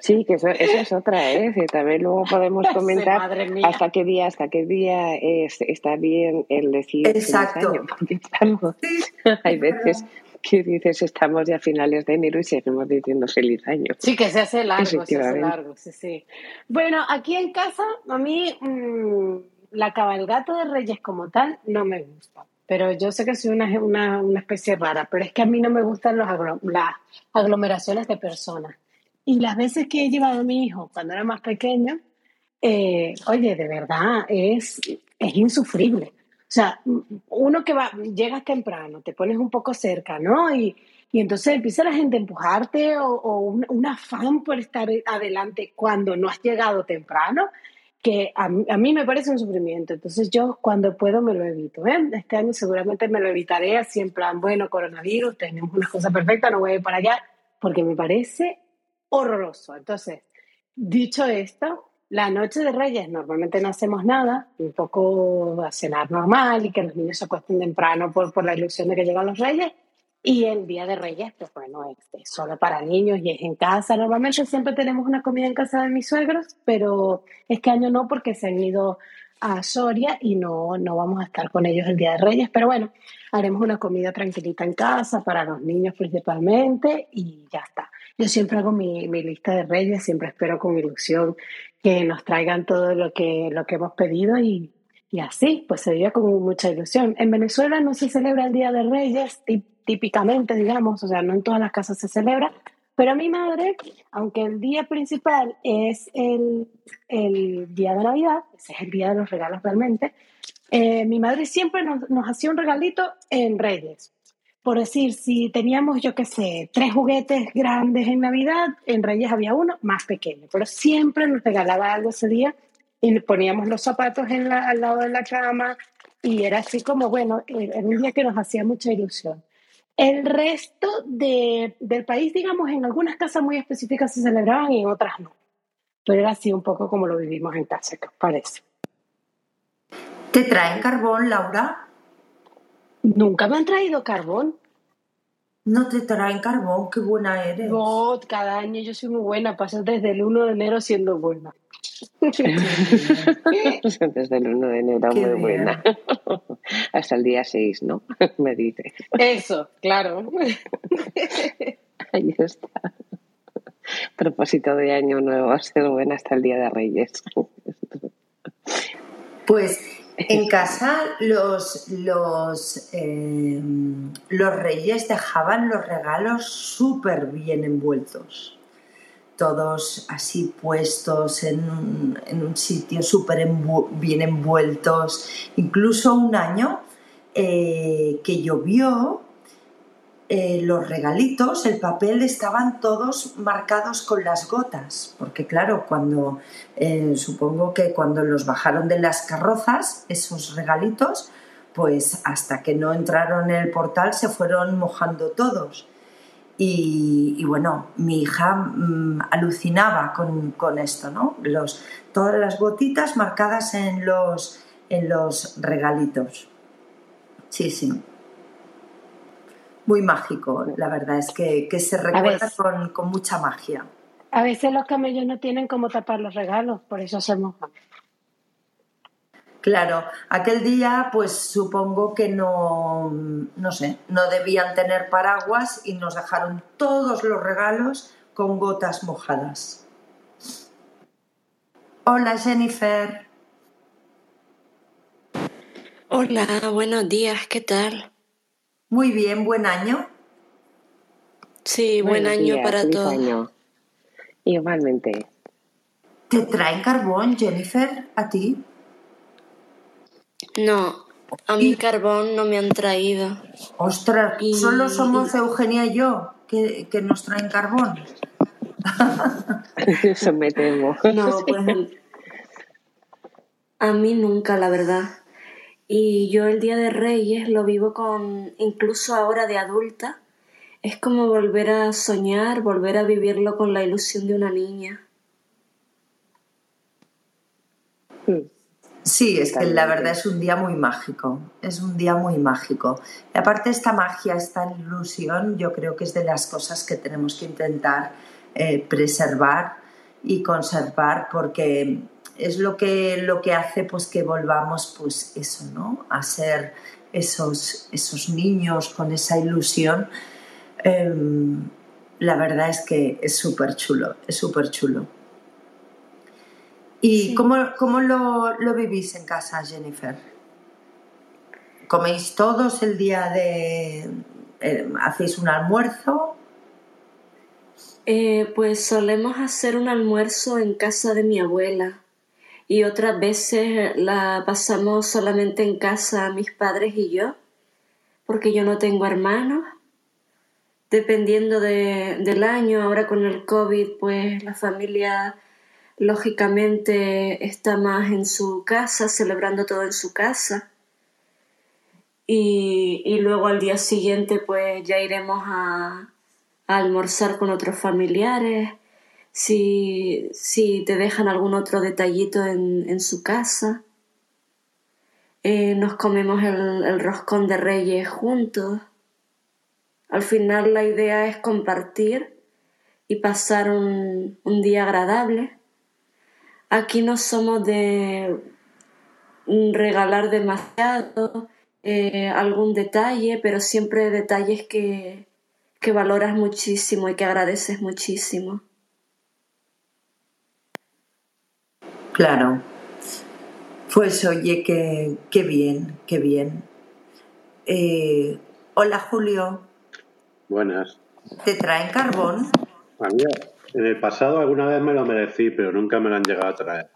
Sí, que eso, es otra, ¿eh? También luego (laughs) podemos comentar hasta qué día, hasta qué día es, está bien el decir Exacto. feliz año, porque estamos, hay veces que dices estamos ya a finales de enero y seguimos diciendo feliz año. Sí, que se hace largo, se hace largo, sí, sí. Bueno, aquí en casa a mí mmm, la cabalgata de Reyes como tal no me gusta. Pero yo sé que soy una, una, una especie rara, pero es que a mí no me gustan los las aglomeraciones de personas. Y las veces que he llevado a mi hijo cuando era más pequeño, eh, oye, de verdad, es, es insufrible. O sea, uno que va, llegas temprano, te pones un poco cerca, ¿no? Y, y entonces empieza la gente a empujarte o, o un, un, afán por estar adelante cuando no has llegado temprano que a, a, mí me parece un sufrimiento. Entonces yo cuando puedo me lo evito. ¿eh? Este año seguramente me lo evitaré así en plan, bueno, coronavirus, tenemos una cosa perfecta, no voy a ir para allá, porque me parece horroroso. Entonces, dicho esto, la noche de Reyes normalmente no hacemos nada, un poco a cenar normal y que los niños se acuesten temprano por, por la ilusión de que llegan los Reyes. Y el Día de Reyes, pues bueno, es, solo para niños y es en casa. Normalmente siempre tenemos una comida en casa de mis suegros, pero este año no porque se han ido a Soria y no, no vamos a estar con ellos el Día de Reyes. Pero bueno, haremos una comida tranquilita en casa para los niños principalmente y ya está. Yo siempre hago mi, mi lista de Reyes, siempre espero con ilusión que nos traigan todo lo que, lo que hemos pedido y, y así, pues se vive con mucha ilusión. En Venezuela no se celebra el Día de Reyes, típicamente, digamos, o sea, no en todas las casas se celebra, pero mi madre, aunque el día principal es el, el día de Navidad, ese es el día de los regalos realmente, eh, mi madre siempre nos, nos, hacía un regalito en Reyes. Por decir, si teníamos, yo qué sé, tres juguetes grandes en Navidad, en Reyes había uno más pequeño, pero siempre nos regalaba algo ese día y poníamos los zapatos al lado de la cama y era así como, bueno, era un día que nos hacía mucha ilusión. El resto de, del país, digamos, en algunas casas muy específicas se celebraban y en otras no. Pero era así un poco como lo vivimos en casa, ¿qué os parece? ¿Te traen carbón, Laura? Nunca me han traído carbón. No te traen carbón, qué buena eres. No, cada año yo soy muy buena, paso desde el 1 de enero siendo buena. (laughs) Desde el 1 de enero, Qué muy bien. buena. (laughs) Hasta el día 6, ¿no? (laughs) Me dice. Eso, claro. Ahí está. Propósito de año nuevo, ser buena hasta el día de Reyes. Pues en (laughs) casa los, los, eh, los reyes dejaban los regalos súper bien envueltos todos así puestos en un, en un sitio súper envu bien envueltos. Incluso un año eh, que llovió, eh, los regalitos, el papel, estaban todos marcados con las gotas, porque claro, cuando eh, supongo que cuando los bajaron de las carrozas, esos regalitos, pues hasta que no entraron en el portal se fueron mojando todos. Y, bueno, mi hija mmm, alucinaba con, con, esto, ¿no? Los, todas las gotitas marcadas en los, en los regalitos. Sí, sí. Muy mágico, la verdad es que, que se recuerda con, con, mucha magia. A veces los camellos no tienen cómo tapar los regalos, por eso se mojan. Claro, aquel día pues supongo que no, no sé, no debían tener paraguas y nos dejaron todos los regalos con gotas mojadas. Hola Jennifer. Hola, buenos días, ¿qué tal? Muy bien, buen año. Sí, buen Buenos año días, para todos. Año. Igualmente. ¿Te traen carbón, Jennifer, a ti? No, a mi carbón no me han traído. Ostras, y... solo somos Eugenia y yo que, que nos traen carbón. (laughs) Eso me temo. No, pues (laughs) a mí nunca, la verdad. Y yo el Día de Reyes lo vivo con, incluso ahora de adulta, es como volver a soñar, volver a vivirlo con la ilusión de una niña. Sí, es que la verdad es un día muy mágico, es un día muy mágico. Y aparte esta magia, esta ilusión, yo creo que es de las cosas que tenemos que intentar eh, preservar y conservar porque es lo que, lo que hace pues que volvamos pues eso, ¿no? A ser esos, esos niños con esa ilusión. Em, la verdad es que es súper chulo, es súper chulo. ¿Y cómo, lo, lo, vivís en casa, Jennifer? ¿Coméis todos el día de... Eh, ¿Hacéis un almuerzo? Eh, pues solemos hacer un almuerzo en casa de mi abuela y otras veces la pasamos solamente en casa mis padres y yo, porque yo no tengo hermanos. Dependiendo del año, ahora con el COVID, pues la familia lógicamente está más en su casa, celebrando todo en su casa. Y, luego al día siguiente pues ya iremos a, almorzar con otros familiares, si, te dejan algún otro detallito en, su casa. Eh, nos comemos el, roscón de reyes juntos. Al final la idea es compartir y pasar un día agradable. Aquí no somos de regalar demasiado, eh, algún detalle, pero siempre detalles que, que valoras muchísimo y que agradeces muchísimo. Claro. Pues oye, qué, qué bien, qué bien. Eh, hola Julio. Buenas. ¿Te traen carbón? En el pasado alguna vez me lo merecí, pero nunca me lo han llegado a traer.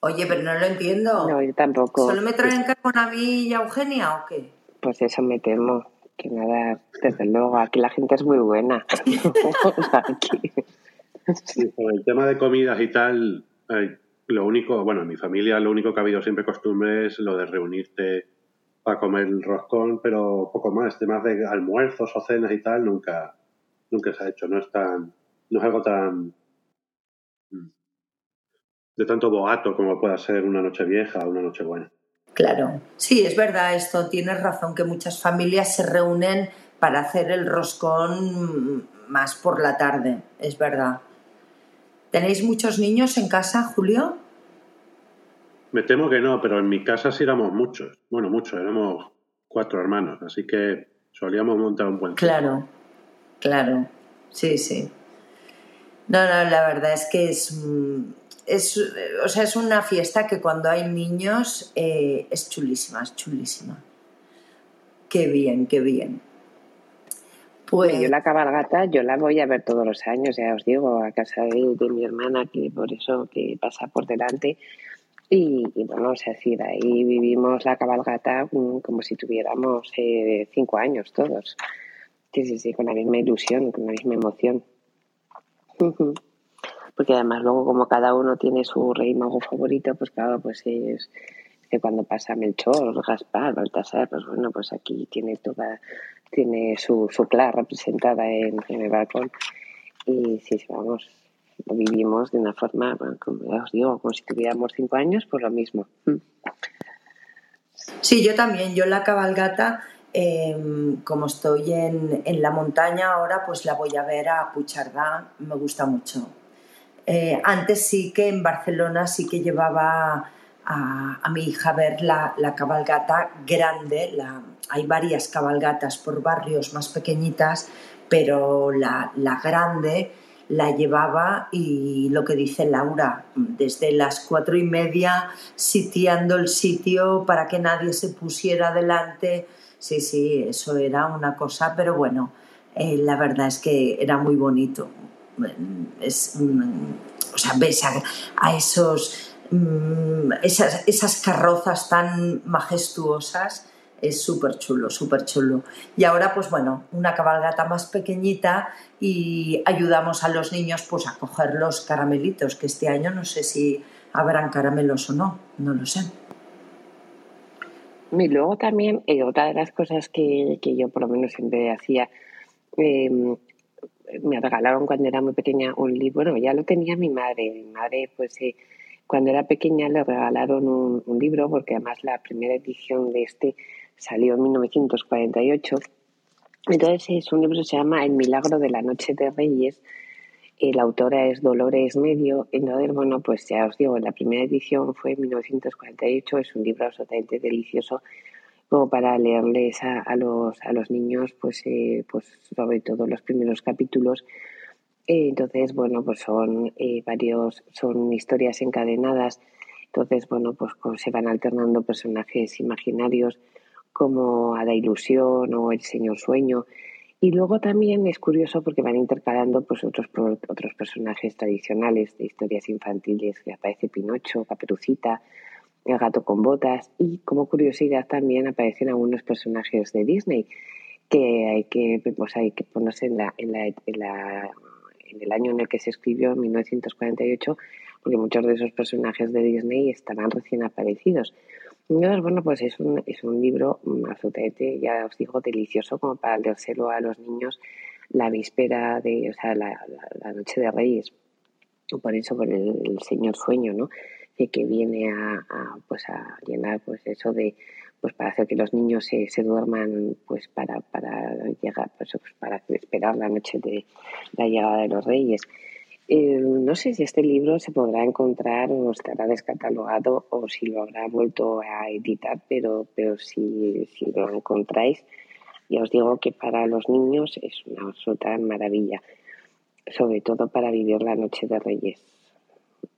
Oye, pero no lo entiendo. No, yo tampoco. ¿Solo me traen carbón a mí y a Eugenia o qué? Pues eso me temo. Que nada, desde luego, aquí la gente es muy buena. (laughs) (laughs) sí, con el tema de comidas y tal, lo único, bueno, en mi familia lo único que ha habido siempre costumbre es lo de reunirte para comer el roscón, pero poco más. Temas de almuerzos o cenas y tal, nunca, nunca se ha hecho. No es tan no es algo tan mm, de tanto boato como pueda ser una noche vieja o una noche buena. Claro, sí, es verdad esto, tienes razón que muchas familias se reúnen para hacer el roscón más por la tarde, es verdad. ¿Tenéis muchos niños en casa, Julio? Me temo que no, pero en mi casa sí éramos muchos. Bueno, muchos, éramos cuatro hermanos, así que solíamos montar un buen. Claro, claro, sí, sí. No, no, la verdad es que es, es, o sea, es una fiesta que cuando hay niños eh, es chulísima, es chulísima. Qué bien, qué bien. Pues... Yo la cabalgata, yo la voy a ver todos los años, ya os digo, a casa de, mi hermana, que por eso que pasa por delante. Y, bueno, o sea, decir, ahí vivimos la cabalgata mm, como si tuviéramos eh, cinco años todos. Sí, sí, sí, con la misma ilusión, con la misma emoción. Porque además luego como cada uno tiene su rey mago favorito, pues claro, pues es que cuando pasa Melchor, Gaspar, Baltasar, pues bueno, pues aquí tiene toda, tiene su, su clara representada en, el balcón. Y sí, vamos, lo vivimos de una forma, como ya os digo, como si tuviéramos cinco años, pues lo mismo. Sí, yo también, yo la cabalgata Em, como estoy en, la montaña ahora, pues la voy a ver a Puchardá, me gusta mucho. Eh, antes sí que en Barcelona sí que llevaba a, mi hija a ver la, cabalgata grande, hay varias cabalgatas por barrios más pequeñitas, pero la, la grande la llevaba y lo que dice Laura, desde las cuatro y media sitiando el sitio para que nadie se pusiera delante Sí, sí, eso era una cosa, pero bueno, eh, la verdad es que era muy bonito. Es, o sea, ves a, esos, mm, esas, esas, carrozas tan majestuosas, es súper chulo, súper chulo. Y ahora, pues bueno, una cabalgata más pequeñita y ayudamos a los niños pues a coger los caramelitos, que este año no sé si habrán caramelos o no, no lo sé. Y luego también, eh, otra de las cosas que, yo por lo menos siempre hacía, em, me regalaron cuando era muy pequeña un libro, ya lo tenía mi madre, mi madre pues... Eh, cuando era pequeña le regalaron un, libro, porque además la primera edición de este salió en 1948. Entonces es un libro que se llama El milagro de la noche de Reyes. La autora es Dolores Medio. Entonces, bueno, pues ya os digo, la primera edición fue en 1948. Es un libro absolutamente delicioso como para leerles a, los, a los niños, pues, eh, pues sobre todo los primeros capítulos. entonces, bueno, pues son eh, varios, son historias encadenadas. Entonces, bueno, pues se van alternando personajes imaginarios como Ada Ilusión o El Señor Sueño. Y luego también es curioso porque van intercalando pues, otros, otros personajes tradicionales de historias infantiles, que aparece Pinocho, Caperucita, el gato con botas y como curiosidad también aparecen algunos personajes de Disney que hay que pues hay que ponerse en la, en la, en la en el año en el que se escribió en 1948 porque muchos de esos personajes de Disney estaban recién aparecidos bueno, pues es un, es un libro absolutamente, ya os digo, delicioso como para leérselo a los niños la víspera de, o sea, la, noche de Reyes. Por eso, por el, Señor Sueño, ¿no? De que viene a, pues a llenar, pues eso de, pues para hacer que los niños se, se duerman, pues para, para llegar, pues, para esperar la noche de la llegada de los Reyes. Eh, no sé si este libro se podrá encontrar o estará descatalogado o si lo habrá vuelto a editar, pero, pero si, si lo encontráis, ya os digo que para los niños es una absoluta maravilla, sobre todo para vivir la Noche de Reyes.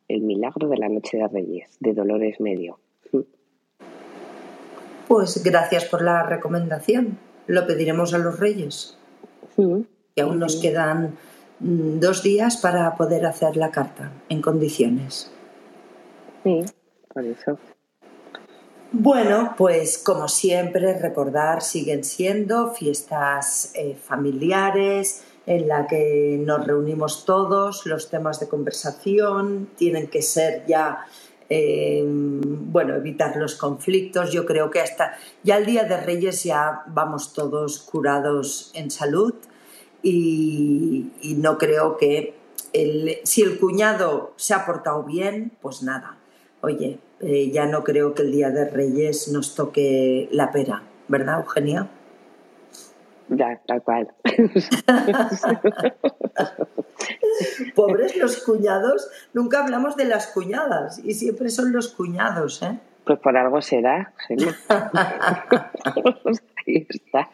El milagro de la Noche de Reyes, de Dolores Medio. Pues gracias por la recomendación. Lo pediremos a los Reyes. Y aún nos quedan dos días para poder hacer la carta en condiciones. Sí, por eso. Bueno, pues como siempre, recordar, siguen siendo fiestas eh, familiares en la que nos reunimos todos, los temas de conversación tienen que ser ya, eh, bueno, evitar los conflictos. Yo creo que hasta ya el Día de Reyes ya vamos todos curados en salud y, no creo que si el cuñado se ha portado bien, pues nada. Oye, eh, ya no creo que el Día de Reyes nos toque la pera, ¿verdad, Eugenia? Ya, tal cual. (laughs) Pobres los cuñados, nunca hablamos de las cuñadas y siempre son los cuñados, ¿eh? Pues por algo será, genial. (laughs) (laughs) Ahí está.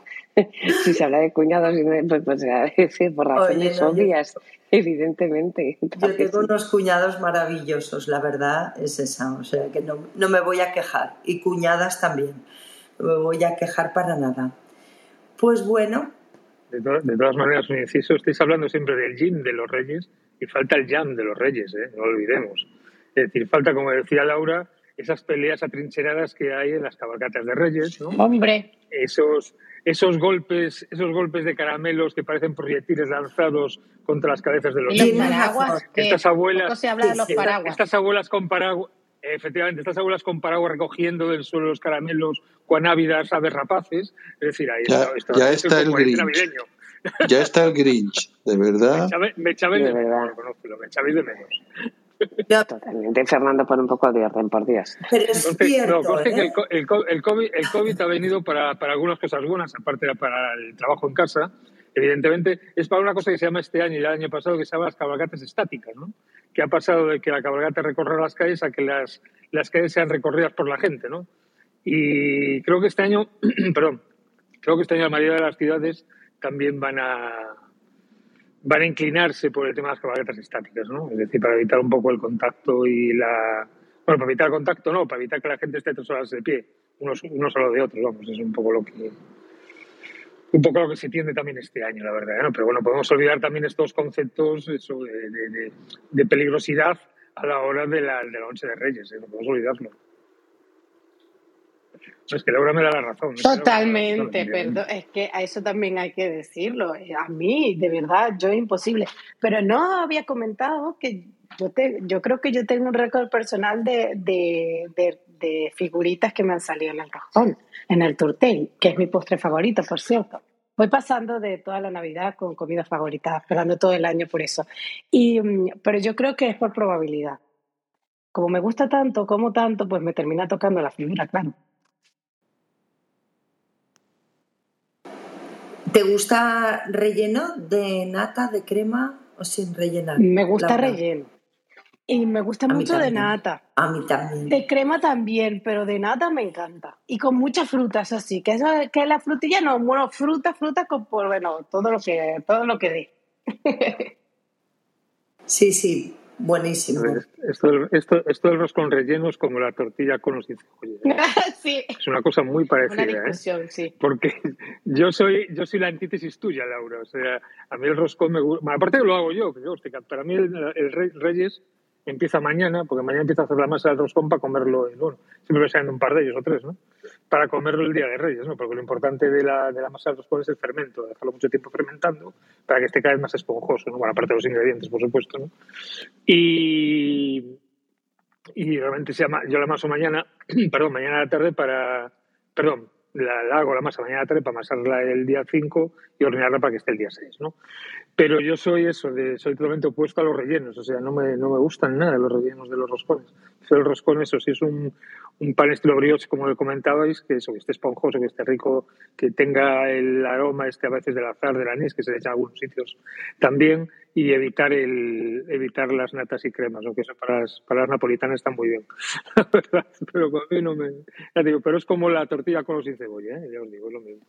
(laughs) si se habla de cuñados, pues, pues por razones obvias, (laughs) evidentemente. yo tengo unos cuñados maravillosos, la verdad es esa, o sea que no, no me voy a quejar. Y cuñadas también, no me voy a quejar para nada. Pues bueno. De, todas maneras, un inciso, estáis hablando siempre del gym de los reyes y falta el jam de los reyes, ¿eh? no lo olvidemos. Es decir, falta, como decía Laura, esas peleas atrincheradas que hay en las cabalgatas de reyes, ¿no? Hombre. Esos, esos golpes, esos golpes de caramelos que parecen proyectiles lanzados contra las cabezas de los niños. paraguas, estas abuelas, se habla de los paraguas. Estas abuelas con paraguas, efectivamente, estas abuelas con paraguas recogiendo del suelo los caramelos con ávidas aves rapaces. Es decir, ahí ya, está, ya está el Grinch. Ya está el Grinch, de verdad. Me echabais de, menos, me echabais de menos. Totalmente, Fernando, por un poco de orden, por Dios. Pero es cierto, ¿eh? el, el, COVID, el COVID ha venido para, para algunas cosas buenas, aparte de para el trabajo en casa, evidentemente, es para una cosa que se llama este año y el año pasado que se llama las cabalgatas estáticas, ¿no? que ha pasado de que la cabalgata recorra las calles a que las, las calles sean recorridas por la gente. ¿no? Y creo que este año, (clears throat) perdón, creo que este año la mayoría de las ciudades también van a, van a inclinarse por el tema de las cabalgatas estáticas, ¿no? Es decir, para evitar un poco el contacto y la... Bueno, para evitar el contacto no, para evitar que la gente esté tres horas de pie, unos, unos a los de otros, vamos, es un poco lo que... Un poco lo que se tiende también este año, la verdad, ¿no? Pero bueno, podemos olvidar también estos conceptos de, de, peligrosidad a la hora de la, de la Noche de Reyes, ¿eh? No podemos olvidarlo. Es que Laura me da la razón. Totalmente, perdón, es que a eso también hay que decirlo. A mí, de verdad, yo es imposible. Pero no había comentado que yo, te, yo creo que yo tengo un récord personal de, de, de, figuritas que me han salido en el cajón, en el turtel, que es mi postre favorito, por cierto. Voy pasando de toda la Navidad con comida favorita, esperando todo el año por eso. Y, mm, pero yo creo que es por probabilidad. Como me gusta tanto, como tanto, pues me termina tocando la figura, claro. ¿Te gusta relleno de nata, de crema o sin rellenar? Me gusta relleno. Y me gusta mucho de nata. A mí también. De crema también, pero de nata me encanta. Y con muchas frutas así, que, eso, que la frutilla no, bueno, fruta, fruta con, por, bueno, todo lo que, todo lo que dé. (laughs) sí, sí. Buenísimo. Esto, esto, esto del roscón relleno es como la tortilla con los cebolla. (laughs) sí. Es una cosa muy parecida. Una ¿eh? sí. Porque yo soy, yo soy la antítesis tuya, Laura. O sea, a mí el roscón me gusta. Aparte que lo hago yo, para mí el, el Reyes empieza mañana, porque mañana empieza a hacer la masa del roscón para comerlo, bueno, siempre salen un par de ellos o tres, ¿no? Para comerlo el día de Reyes, ¿no? Porque lo importante de la, de la masa del roscón es el fermento, dejarlo mucho tiempo fermentando para que esté cada vez más esponjoso, ¿no? Bueno, aparte de los ingredientes, por supuesto, ¿no? Y, y realmente se llama, yo la amaso mañana, (clears throat) perdón, mañana a la tarde para, perdón, la, hago la masa mañana a la tarde para amasarla el día 5 y hornearla para que esté el día 6, ¿no? Pero yo soy eso, de, soy totalmente opuesto a los rellenos, o sea, no me, no me gustan nada los rellenos de los roscones. El roscón, eso sí es un, un pan estilo brioche, como le comentabais, que eso, que esté esponjoso, que esté rico, que tenga el aroma este a veces del azar, del anís, que se le echa en algunos sitios también, y evitar el evitar las natas y cremas, aunque eso para las, para las napolitanas está muy bien, la (laughs) verdad, pero a mí no me... Ya digo, pero es como la tortilla con o sin cebolla, ¿eh? ya os digo, es lo mismo.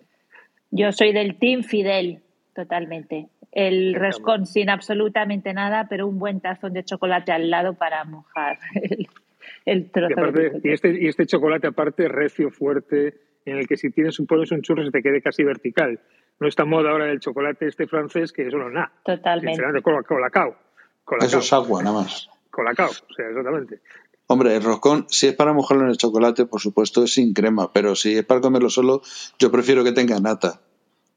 Yo soy del Team Fidel, totalmente. El roscón sin absolutamente nada, pero un buen tazón de chocolate al lado para mojar (laughs) el, trozo. Y, este, y este chocolate aparte recio, fuerte, en el que si tienes un pones un churro se te quede casi vertical. No está moda ahora el chocolate este francés que eso no es nada. Totalmente. Con, colacao. Eso es agua, nada más. Colacao, o sea, exactamente. Hombre, el roscón, si es para mojarlo en el chocolate, por supuesto es sin crema, pero si es para comerlo solo, yo prefiero que tenga nata.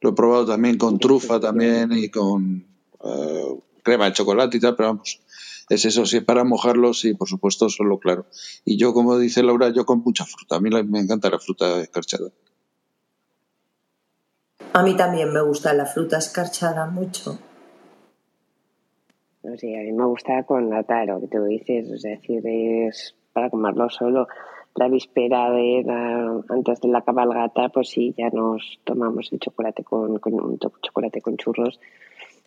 Lo he probado también con trufa también y con eh, crema de chocolate y tal, pero vamos, es eso, si es para mojarlo, sí, por supuesto, solo claro. Y yo, como dice Laura, yo con mucha fruta. A mí me encanta la fruta escarchada. A mí también me gusta la fruta escarchada mucho. No sé, a mí me gusta con nata, lo que tú dices, es decir, es para comerlo solo la víspera de antes de la cabalgata, pues sí, ya nos tomamos el chocolate con, con chocolate con churros.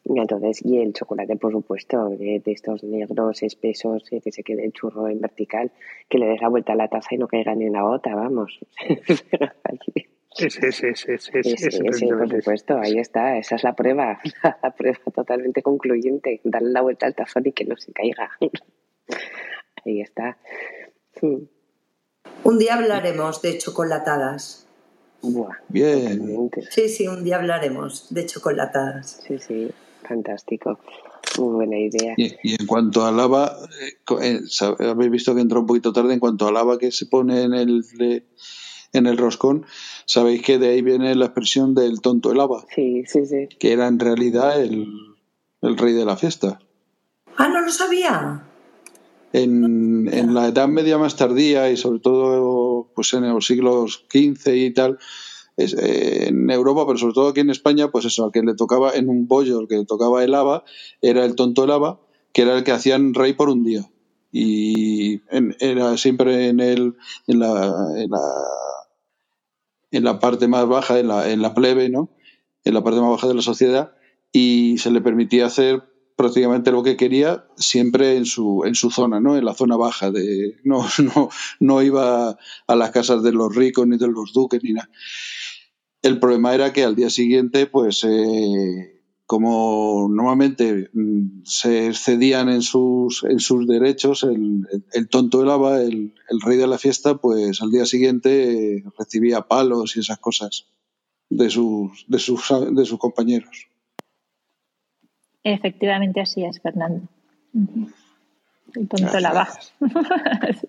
Y entonces, y el chocolate, por supuesto, de, estos negros espesos, que se quede el churro en vertical, que le des la vuelta a la taza y no caiga ni una gota, vamos. (laughs) Sí, sí, sí, sí, sí, sí, por supuesto, ahí está, esa es la prueba, (laughs) la prueba totalmente concluyente, darle la vuelta al tazón y que no se caiga. (laughs) Ahí está. Un día hablaremos de chocolatadas. Bien. Sí, sí, un día hablaremos de chocolatadas. Sí, sí, fantástico. Muy buena idea. Y, en cuanto a lava, eh, eh, habéis visto que entró un poquito tarde, en cuanto a lava que se pone en el, en el roscón, sabéis que de ahí viene la expresión del tonto de lava. Sí, sí, sí. Que era en realidad el, el rey de la fiesta. Ah, no lo sabía en, en, la Edad Media más tardía y sobre todo pues en los siglos XV y tal, eh, en Europa, pero sobre todo aquí en España, pues eso, al que le tocaba en un bollo, el que le tocaba el haba, era el tonto el haba, que era el que hacían rey por un día. Y era siempre en, el, en, la, en, la, en la parte más baja, en la, en la plebe, ¿no? En la parte más baja de la sociedad, y se le permitía hacer prácticamente lo que quería siempre en su, en su zona, ¿no? En la zona baja. De, no, (laughs) no, no iba a las casas de los ricos ni de los duques ni nada. El problema era que al día siguiente, pues, eh, como normalmente mm, se excedían en sus, en sus derechos, el, el tonto del Ava, el, el, rey de la fiesta, pues al día siguiente recibía palos y esas cosas de sus, de sus, de sus compañeros. Efectivamente así es, Fernando. El tonto Gracias. lava. (laughs) sí.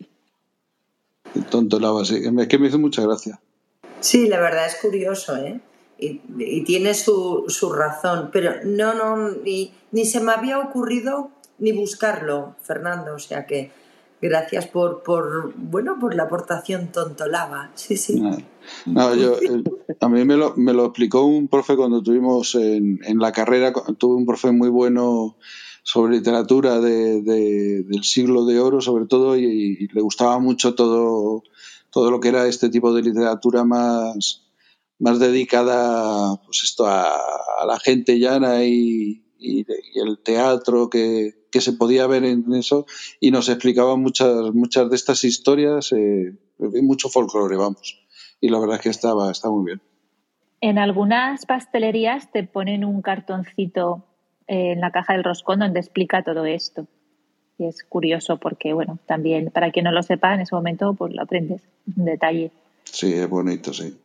El tonto lava, sí. Es que me hizo mucha gracia. Sí, la verdad es curioso, ¿eh? Y, tiene su, su, razón, pero no, no, ni, ni se me había ocurrido ni buscarlo, Fernando, o sea que Gracias por, por, bueno, por la aportación tontolaba. Sí, sí. No, yo, a mí me lo, me lo explicó un profe cuando tuvimos en, en la carrera, tuve un profe muy bueno sobre literatura de, del siglo de oro, sobre todo, y, le gustaba mucho todo, todo lo que era este tipo de literatura más, más dedicada pues esto a, la gente llana y, el teatro que, que, se podía ver en eso y nos explicaba muchas, muchas de estas historias, eh, mucho folclore, vamos. Y la verdad es que estaba, está muy bien. En algunas pastelerías te ponen un cartoncito eh, en la caja del roscón donde explica todo esto. Y es curioso porque, bueno, también para quien no lo sepa, en ese momento pues lo aprendes en detalle. Sí, es bonito, sí.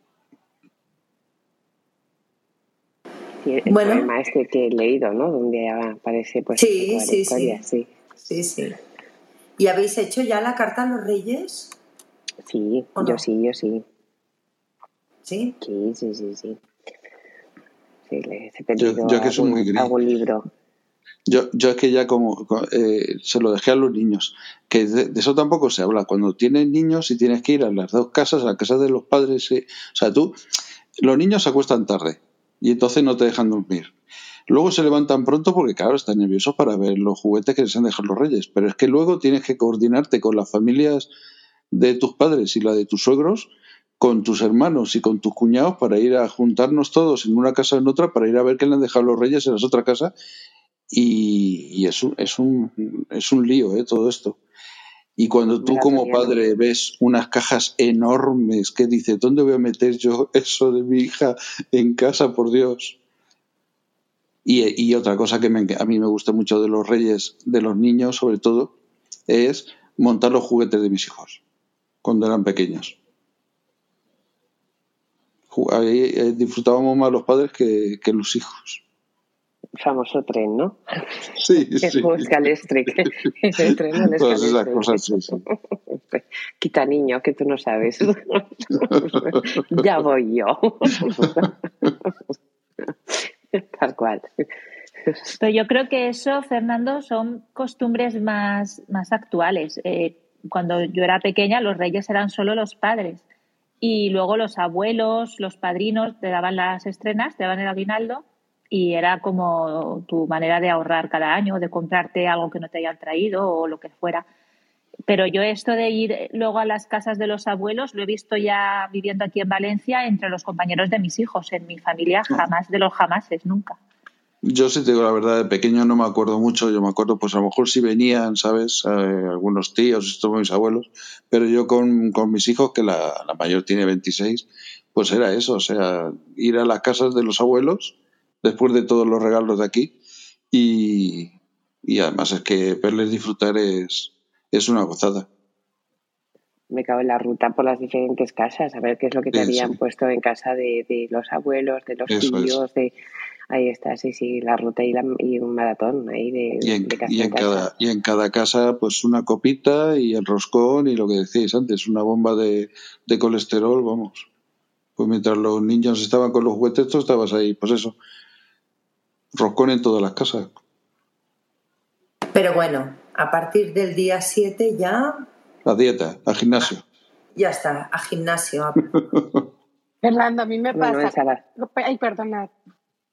el bueno. poema este que he leído, ¿no? Donde aparece pues sí, sí, historia, sí. sí. Sí, ¿Y habéis hecho ya la carta a los reyes? Sí, yo sí, yo sí. ¿Sí? Sí, sí, sí, sí. Sí, les he pedido yo, que soy muy libro. Yo, yo es que ya como eh, se lo dejé a los niños, que de, eso tampoco se habla. Cuando tienes niños y tienes que ir a las dos casas, a la casa de los padres, o sea, tú, los niños se acuestan tarde, y entonces no te dejan dormir. Luego se levantan pronto porque, claro, están nerviosos para ver los juguetes que les han dejado los reyes. Pero es que luego tienes que coordinarte con las familias de tus padres y la de tus suegros, con tus hermanos y con tus cuñados para ir a juntarnos todos en una casa o en otra para ir a ver qué le han dejado los reyes en las otra casa. Y, es, un, es, un, es un lío, ¿eh? Todo esto. Y cuando tú como padre ves unas cajas enormes que dice, ¿dónde voy a meter yo (laughs) eso de mi hija en casa, por Dios? Y, otra cosa que a mí me gusta mucho de los reyes, de los niños sobre todo, es montar los juguetes de mis hijos cuando eran pequeños. Ahí disfrutábamos más los padres que los hijos famoso tren, ¿no? (laughs) Sí, sí. Busca el (laughs) tren Todas esas cosas, sí, sí. (laughs) Quita niño, que tú no sabes. ya voy yo. Tal cual. Pero yo creo que eso, Fernando, son costumbres más, más actuales. Eh, cuando yo era pequeña, los reyes eran solo los padres. Y luego los abuelos, los padrinos te daban las estrenas, te daban el aguinaldo y era como tu manera de ahorrar cada año, de comprarte algo que no te hayan traído o lo que fuera. Pero yo esto de ir luego a las casas de los abuelos lo he visto ya viviendo aquí en Valencia entre los compañeros de mis hijos. En mi familia jamás de los jamases, nunca. Yo sí te digo la verdad, de pequeño no me acuerdo mucho. Yo me acuerdo, pues a lo mejor sí venían, ¿sabes? Eh, algunos tíos, estos mis abuelos. Pero yo con, con mis hijos, que la, la mayor tiene 26, pues era eso, o sea, ir a las casas de los abuelos después de todos los regalos de aquí. Y, además es que verles disfrutar es, es una gozada. Me cago en la ruta por las diferentes casas, a ver qué es lo que te habían puesto en casa de, los abuelos, de los tíos, de... Ahí está, sí, sí, la ruta y, un maratón ahí de, y en, casa y en, cada, y en cada casa, pues una copita y el roscón y lo que decíais antes, una bomba de, de colesterol, vamos. Pues mientras los niños estaban con los juguetes, tú estabas ahí, pues eso, roscón en todas las casas. Pero bueno, a partir del día 7 ya... La dieta, al gimnasio. ya está, a gimnasio. (laughs) Fernando, a mí me pasa... Ay, perdona.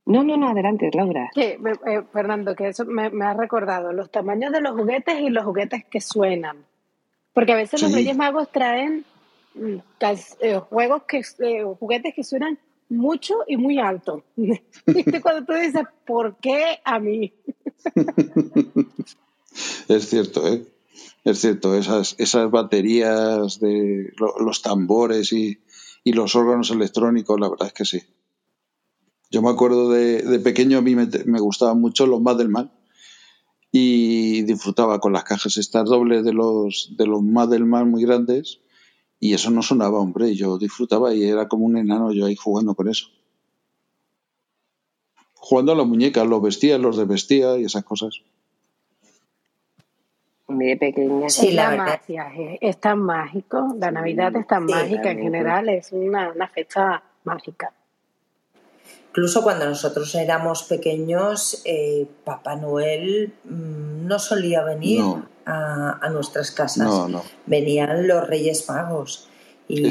No, no, no, adelante, Laura. Que, eh, Fernando, que eso me, ha recordado los tamaños de los juguetes y los juguetes que suenan. Porque a veces los Reyes Magos traen mm, eh, juegos que, eh, juguetes que suenan mucho y muy alto. (laughs) ¿Viste cuando tú dices, ¿por qué a mí? (laughs) es cierto, ¿eh? Es cierto, esas, baterías de los tambores y, los órganos electrónicos, la verdad es que sí. Yo me acuerdo de, pequeño, a mí me, me gustaban mucho los Madelman y disfrutaba con las cajas estas dobles de los, de los Madelman muy grandes y eso no sonaba, hombre, yo disfrutaba y era como un enano yo ahí jugando con eso. Jugando a las muñecas, los vestía, los desvestía y esas cosas. muy pequeña. Sí, la, magia es, tan mágico, la Navidad es tan mágica en general, es una, fecha mágica. Incluso cuando nosotros éramos pequeños, eh, Papá Noel mm, no solía venir a, nuestras casas. Venían los Reyes Magos. Y,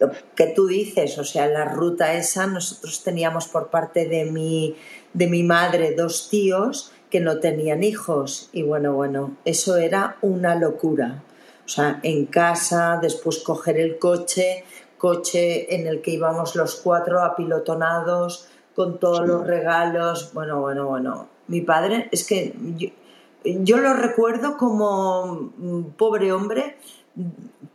lo, que tú dices, o sea, la ruta esa, nosotros teníamos por parte de mi, de mi madre dos tíos que no tenían hijos. Y bueno, bueno, eso era una locura. O sea, en casa, después coger el coche, coche en el que íbamos los cuatro apilotonados, con todos los regalos. Bueno, bueno, bueno. Mi padre, es que yo, lo recuerdo como pobre hombre,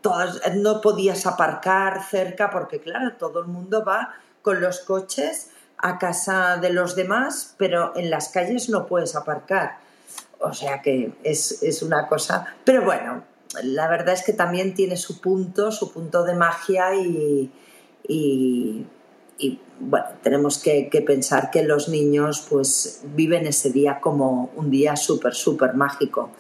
todas, no podías aparcar cerca porque claro, todo el mundo va con los coches a casa de los demás, pero en las calles no puedes aparcar. O sea que es, una cosa. Pero bueno, la verdad es que también tiene su punto, su punto de magia y, y, bueno, tenemos que, pensar que los niños pues viven ese día como un día súper, súper mágico.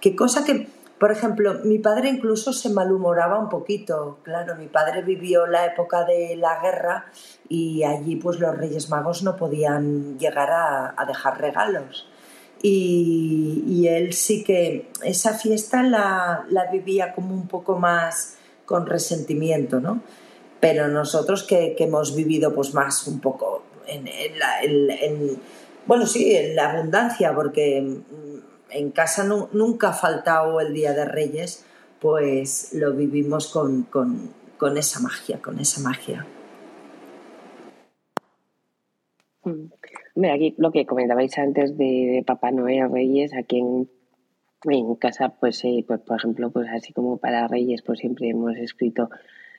Qué cosa que por ejemplo, mi padre incluso se malhumoraba un poquito. Claro, mi padre vivió la época de la guerra y allí pues los Reyes Magos no podían llegar a, dejar regalos. Y, él sí que esa fiesta la, vivía como un poco más con resentimiento, ¿no? Pero nosotros que, hemos vivido pues más un poco en, en, bueno, sí, en la abundancia, porque en casa nunca ha faltado el Día de Reyes, pues lo vivimos con, esa magia, con esa magia. Mm. Aquí lo que comentabais antes de, Papá Noel Reyes, aquí en, casa, pues, eh, pues por ejemplo, pues así como para Reyes, pues siempre hemos escrito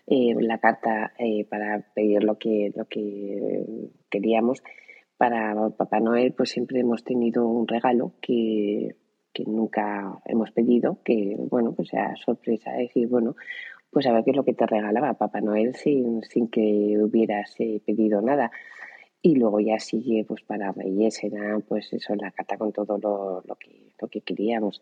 eh, la carta eh, para pedir lo que, lo que queríamos para Papá Noel, pues siempre hemos tenido un regalo que, nunca hemos pedido, que bueno, pues sea sorpresa, decir, bueno, pues a ver qué es lo que te regalaba Papá Noel sin, sin que hubieras eh, pedido nada. Y luego ya sigue, pues para Reyes era pues eso, la carta con todo lo, lo, que, lo que queríamos.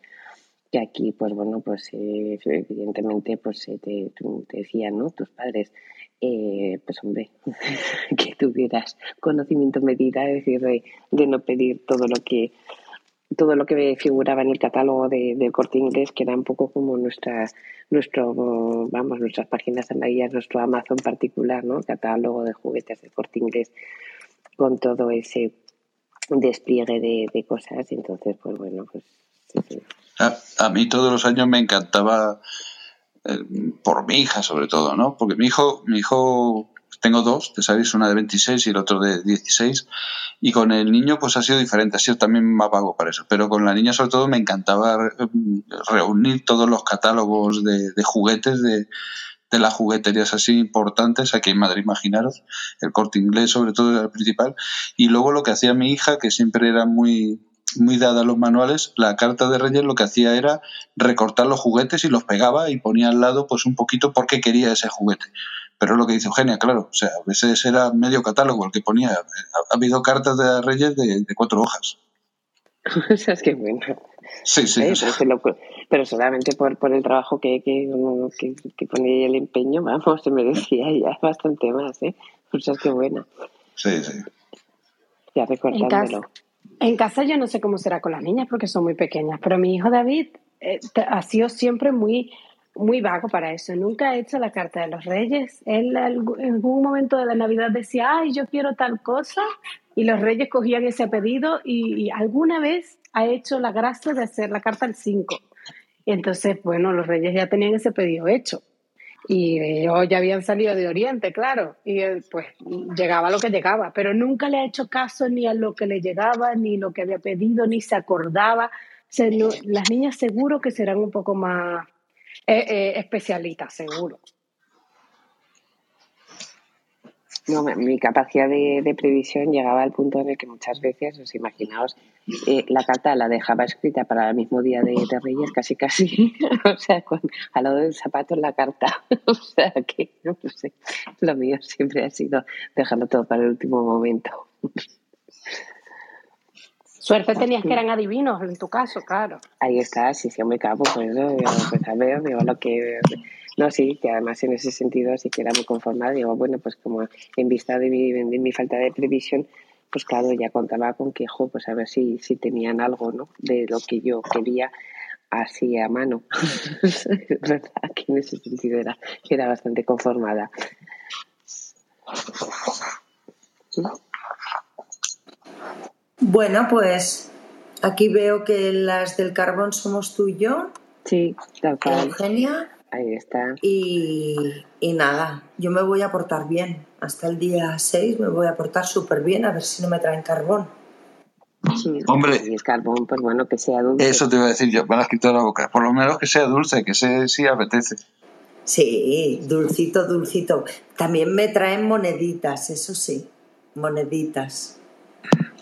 Y aquí, pues bueno, pues eh, evidentemente, pues eh, te, te, decían, ¿no? Tus padres, eh, pues hombre, (laughs) que tuvieras conocimiento medida, es decir, de, no pedir todo lo que todo lo que figuraba en el catálogo de, del corte inglés, que era un poco como nuestra, nuestro, vamos, nuestras páginas amarillas, nuestro Amazon particular, ¿no? catálogo de juguetes del corte inglés, con todo ese despliegue de, de cosas. Entonces, pues bueno, pues A, mí todos los años me encantaba eh, por mi hija sobre todo, ¿no? Porque mi hijo, mi hijo, tengo dos, te sabéis, una de 26 y el otro de 16, y con el niño pues ha sido diferente, ha sido también más vago para eso, pero con la niña sobre todo me encantaba reunir todos los catálogos de, juguetes de, de las jugueterías así importantes aquí en Madrid, imaginaros, el corte inglés sobre todo era el principal, y luego lo que hacía mi hija, que siempre era muy, muy dada a los manuales, la carta de Reyes lo que hacía era recortar los juguetes y los pegaba y ponía al lado pues un poquito por qué quería ese juguete. Pero es lo que dice Eugenia, claro, o sea, a veces era medio catálogo el que ponía. Ha, habido cartas de Reyes de, cuatro hojas. (laughs) o sea, es que bueno. Sí, sí. pero, solamente por, por el trabajo que, que, que, ponía el empeño, vamos, se merecía ya bastante más, ¿eh? O sea, que buena. Sí, sí. Ya recordándolo. En casa yo no sé cómo será con las niñas porque son muy pequeñas, pero mi hijo David eh, ha sido siempre muy, muy vago para eso. Nunca ha hecho la carta de los reyes. Él en algún momento de la Navidad decía, ay, yo quiero tal cosa, y los reyes cogían ese pedido y, alguna vez ha hecho la gracia de hacer la carta al 5. Y entonces, bueno, los reyes ya tenían ese pedido hecho. Y ellos ya habían salido de Oriente, claro, y pues llegaba lo que llegaba, pero nunca le ha hecho caso ni a lo que le llegaba, ni lo que había pedido, ni se acordaba. las niñas seguro que serán un poco más eh, eh, especialistas, seguro. No, mi capacidad de, previsión llegaba al punto en el que muchas veces, os imaginaos, eh, la carta la dejaba escrita para el mismo día de, Reyes, casi casi, (laughs) o sea, con, al lado del zapato en la carta. (laughs) o sea, que no sé, lo mío siempre ha sido dejarlo todo para el último momento. Suerte tenías que eran adivinos en tu caso, claro. Ahí está, sí, sí, muy capo, pues, ¿no? pues a ver, digo, lo que... No, sí, que además en ese sentido sí que era muy conformada. Digo, bueno, pues como en vista de mi, de mi falta de previsión, pues claro, ya contaba con que, jo, pues a ver si, si tenían algo, ¿no? De lo que yo quería así a mano. (laughs) ¿Verdad? Que en ese sentido era, era bastante conformada. Bueno, pues aquí veo que las del carbón somos tú y yo. Sí, tal cual. Eugenia. Ahí está. Y, y, nada, yo me voy a portar bien. Hasta el día 6 me voy a portar súper bien, a ver si no me traen carbón. Hombre, y el carbón, pues bueno, que sea dulce. Eso te iba a decir yo, me lo has quitado la boca. Por lo menos que sea dulce, que sea, sí apetece. Sí, dulcito, dulcito. También me traen moneditas, eso sí, moneditas.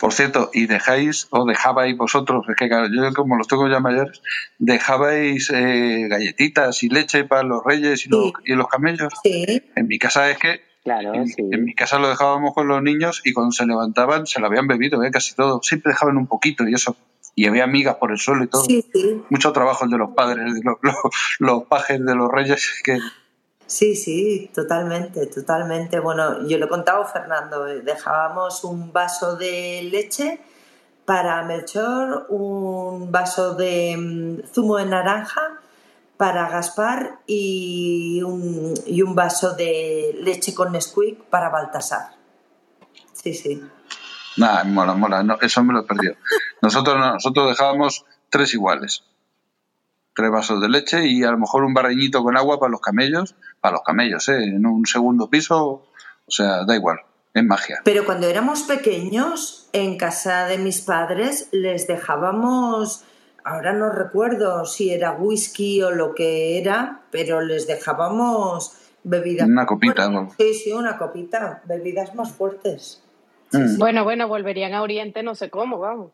Por cierto, ¿y dejáis o dejabais vosotros, es que yo como los tengo ya mayores, dejabais eh, galletitas y leche para los reyes y, los, y los camellos? Sí. En mi casa es que Claro, en, sí. en mi casa lo dejábamos con los niños y cuando se levantaban se lo habían bebido, ¿eh? casi todo. Siempre dejaban un poquito y eso. Y había migas por el suelo y todo. Sí, sí. Mucho trabajo el de los padres, de los, los, los pajes de los reyes que Sí, sí, totalmente, totalmente. Bueno, yo lo he contado, Fernando, eh, dejábamos un vaso de leche para Melchor, un vaso de mm, zumo de naranja para Gaspar y un, y un vaso de leche con Nesquik para Baltasar. Sí, sí. Nada, mola, mola, no, eso me lo he perdido. Nosotros no, nosotros dejábamos tres iguales. Tres vasos de leche y a lo mejor un barreñito con agua para los camellos, para los camellos, ¿eh? En un segundo piso, o sea, da igual, es magia. Pero cuando éramos pequeños, en casa de mis padres, les dejábamos, ahora no recuerdo si era whisky o lo que era, pero les dejábamos bebidas. Una copita, ¿no? Sí, sí, una copita, bebidas más fuertes. Mm. Bueno, bueno, volverían a Oriente, no sé cómo, vamos.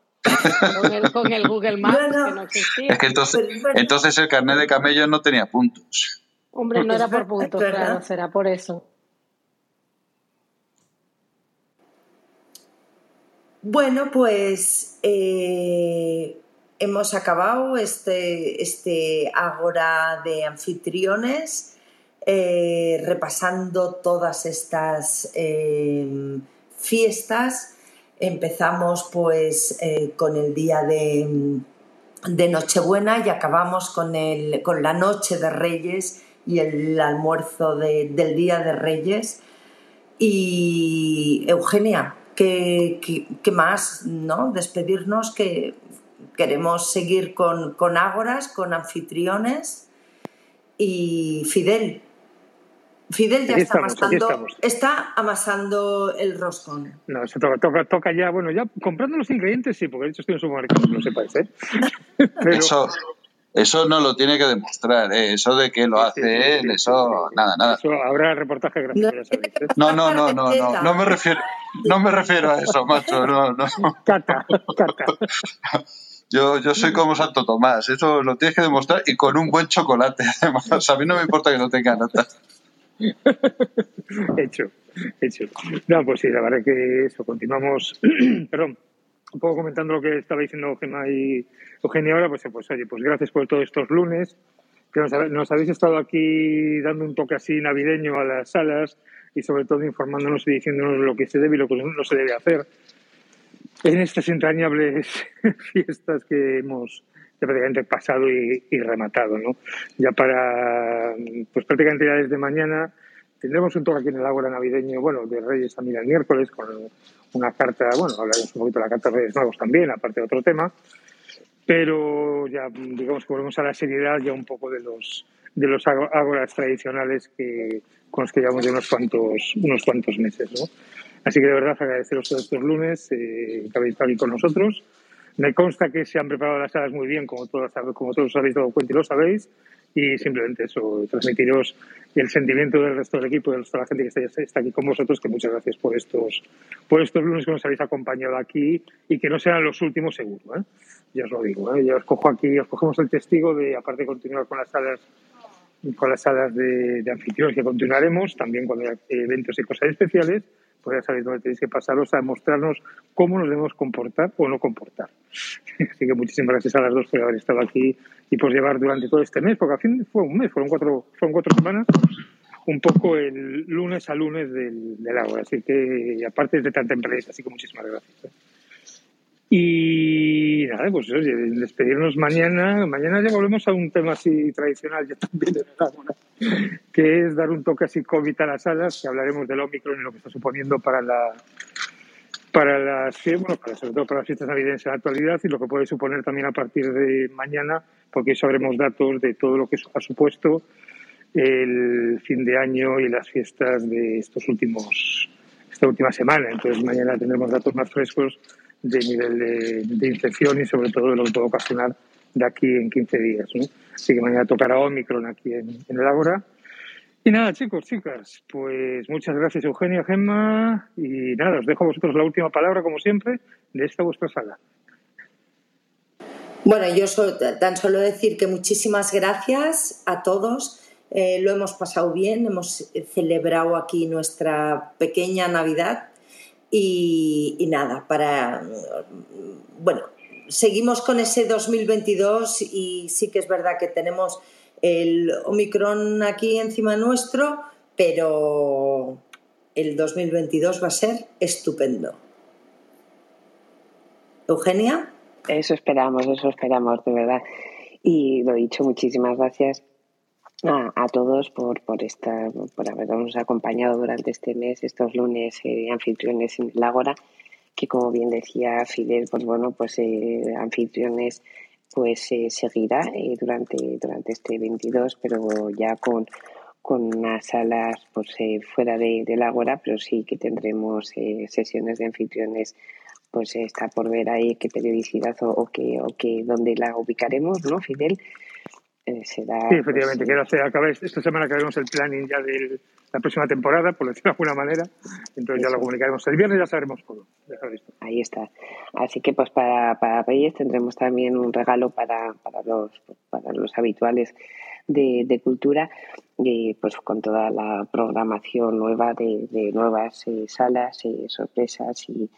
Con, el, con el Google Maps, bueno, que no existía. Es que entonces, pero, entonces el carnet de camello no tenía puntos. Hombre, no era por puntos, claro, será por eso. Bueno, pues eh, hemos acabado este, este Ágora de anfitriones, eh, repasando todas estas eh, fiestas. Empezamos pues eh, con el día de, de, Nochebuena y acabamos con, el, con la Noche de Reyes y el almuerzo de, del Día de Reyes. Y Eugenia, ¿qué, qué, más? ¿no? Despedirnos que queremos seguir con, con ágoras, con anfitriones. Y Fidel, Fidel ya está estamos, amasando, está amasando el roscón. No, se toca, toca, toca ya, bueno, ya comprando los ingredientes sí, porque de hecho estoy en supermercado, no sepáis, ¿eh? (laughs) Pero... Eso, eso no lo tiene que demostrar, ¿eh? eso de que lo Sí, hace sí, sí, él, sí, eso, sí. nada, nada. Eso habrá reportaje gráfico, ya sabéis. ¿eh? No, no, no, no, no, no me refiero, no me refiero a eso, macho, no, no. Cata, cata. (laughs) Yo, yo soy como Santo Tomás, eso lo tienes que demostrar y con un buen chocolate, además. A mí no me importa que no tenga nota. (laughs) hecho, hecho. No, pues sí, la verdad que eso, continuamos, (clears throat) perdón, un poco comentando lo que estaba diciendo Gemma y Eugenia ahora, pues, pues oye, pues gracias por todos estos lunes, que nos, habéis estado aquí dando un toque así navideño a las salas y sobre todo informándonos y diciéndonos lo que se debe y lo que no se debe hacer en estas entrañables (laughs) fiestas que hemos prácticamente pasado y, rematado, ¿no? Ya para, pues prácticamente ya desde mañana tendremos un toque aquí en el Ágora navideño, bueno, de Reyes también el miércoles, con una carta, bueno, hablaremos un poquito de la carta de Reyes Nuevos también, aparte de otro tema, pero ya digamos que volvemos a la seriedad ya un poco de los de los ágoras tradicionales que, con los que llevamos ya unos cuantos, unos cuantos meses, ¿no? Así que de verdad agradeceros todos estos lunes eh, que habéis estado aquí con nosotros. Me consta que se han preparado las salas muy bien, como todos, como todos habéis dado cuenta y lo sabéis, y simplemente eso, transmitiros el sentimiento del resto del equipo, de toda la gente que está, está, aquí con vosotros, que muchas gracias por estos, por estos lunes que nos habéis acompañado aquí y que no sean los últimos seguro, ¿eh? ya os lo digo, ¿eh? ya os cojo aquí, os cogemos el testigo de, aparte de continuar con las salas con las salas de, de anfitriones que continuaremos, también cuando hay eventos y cosas especiales, pues ya sabéis dónde tenéis que pasaros a mostrarnos cómo nos debemos comportar o no comportar. (laughs) Así que muchísimas gracias a las dos por haber estado aquí y por llevar durante todo este mes, porque al fin fue un mes, fueron cuatro, fueron cuatro semanas, un poco el lunes a lunes del, del agua. Así que, aparte de tanta empresa, así que muchísimas gracias. ¿eh? Y nada, pues oye, despedirnos mañana. Mañana ya volvemos a un tema así tradicional, ya también que es dar un toque así COVID a las salas, que hablaremos del Omicron y lo que está suponiendo para la para las bueno, para, sobre todo para las fiestas navideñas en la actualidad y lo que puede suponer también a partir de mañana, porque sabremos datos de todo lo que ha supuesto el fin de año y las fiestas de estos últimos esta última semana. Entonces mañana tendremos datos más frescos de nivel de, infección y sobre todo de lo que puede ocasionar de aquí en 15 días. ¿no? Así que mañana tocará Omicron aquí en, en el Ágora. Y nada, chicos, chicas, pues muchas gracias Eugenia, Gemma, y nada, os dejo a vosotros la última palabra, como siempre, de esta vuestra sala. Bueno, yo tan solo decir que muchísimas gracias a todos. Eh, lo hemos pasado bien, hemos celebrado aquí nuestra pequeña Navidad y, nada, para, bueno, seguimos con ese 2022 y sí que es verdad que tenemos el Omicron aquí encima nuestro, pero el 2022 va a ser estupendo. Eugenia. Eso esperamos, eso esperamos, de verdad. Y lo dicho, muchísimas gracias a, todos por, por, esta, por habernos acompañado durante este mes, estos lunes eh, anfitriones en el Ágora, que como bien decía Fidel, pues bueno, pues eh, anfitriones pues eh, seguirá eh, durante, durante este 22, pero ya con, con unas salas pues, eh, fuera de, del Ágora, pero sí que tendremos sesiones de anfitriones pues está por ver ahí qué periodicidad o, o, qué, o qué, dónde la ubicaremos, ¿no, Fidel? Eh, sí, efectivamente, pues, hacer, esta semana acabemos el planning ya de la próxima temporada, por decirlo de alguna manera, entonces ya lo comunicaremos. El viernes ya sabremos todo. Ahí está. Así que pues para, para Reyes tendremos también un regalo para, para, los, para los habituales de, de cultura, y pues con toda la programación nueva de, de nuevas eh, salas, eh, sorpresas y,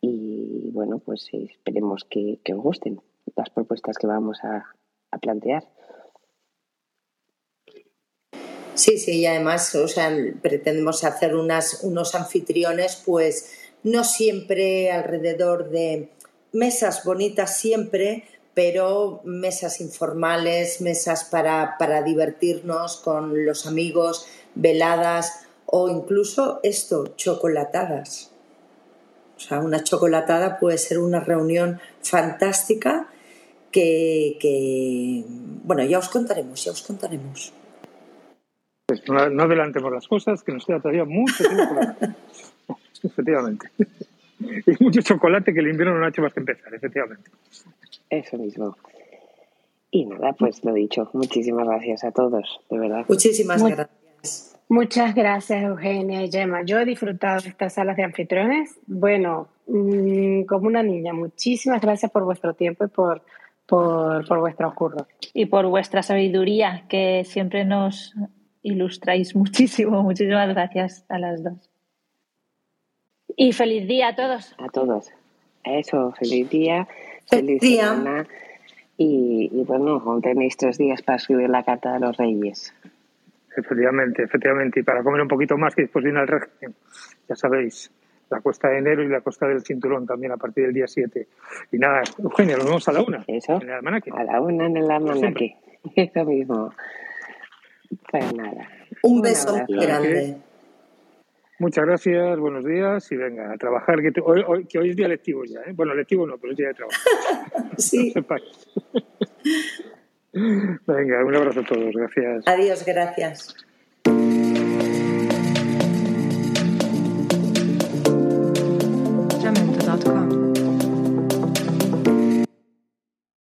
y bueno, pues esperemos que, que os gusten las propuestas que vamos a, a plantear. Sí, sí, y además, o sea, pretendemos hacer unas, unos anfitriones, pues no siempre alrededor de mesas bonitas siempre, pero mesas informales, mesas para, para divertirnos con los amigos, veladas o incluso esto, chocolatadas. O sea, una chocolatada puede ser una reunión fantástica que, que bueno, ya os contaremos, ya os contaremos. Pues no, no, adelantemos las cosas, que nos queda todavía mucho tiempo. (laughs) efectivamente. (laughs) Y mucho chocolate que el invierno no ha hecho más que empezar, efectivamente. Eso mismo. Y nada, pues lo dicho, muchísimas gracias a todos, de verdad. Muchísimas Muy, gracias. Muchas gracias, Eugenia y Gemma. Yo he disfrutado de estas salas de anfitriones. Bueno, mmm, como una niña, muchísimas gracias por vuestro tiempo y por, por, por vuestro curro. Y por vuestra sabiduría, que siempre nos ilustráis (laughs) muchísimo. Muchísimas gracias a las dos. Y feliz día a todos. A todos. Eso, feliz día, feliz, día. semana. Y, y, bueno, aún tenéis tres días para escribir la carta de los reyes. Efectivamente, efectivamente. Y para comer un poquito más que después viene el régimen. Ya sabéis, la cuesta de enero y la costa del cinturón también a partir del día 7. Y nada, Eugenia, nos vemos a la una. Eso. En el almanaque. A la una en el almanaque. (laughs) Eso mismo. Pues nada. Un beso grande. Muchas gracias, buenos días y venga, a trabajar, que, te, hoy, hoy, que hoy es día lectivo ya. ¿eh? Bueno, lectivo no, pero es día de trabajo. (laughs) (laughs) sí. (laughs) venga, un abrazo a todos, gracias. Adiós, gracias.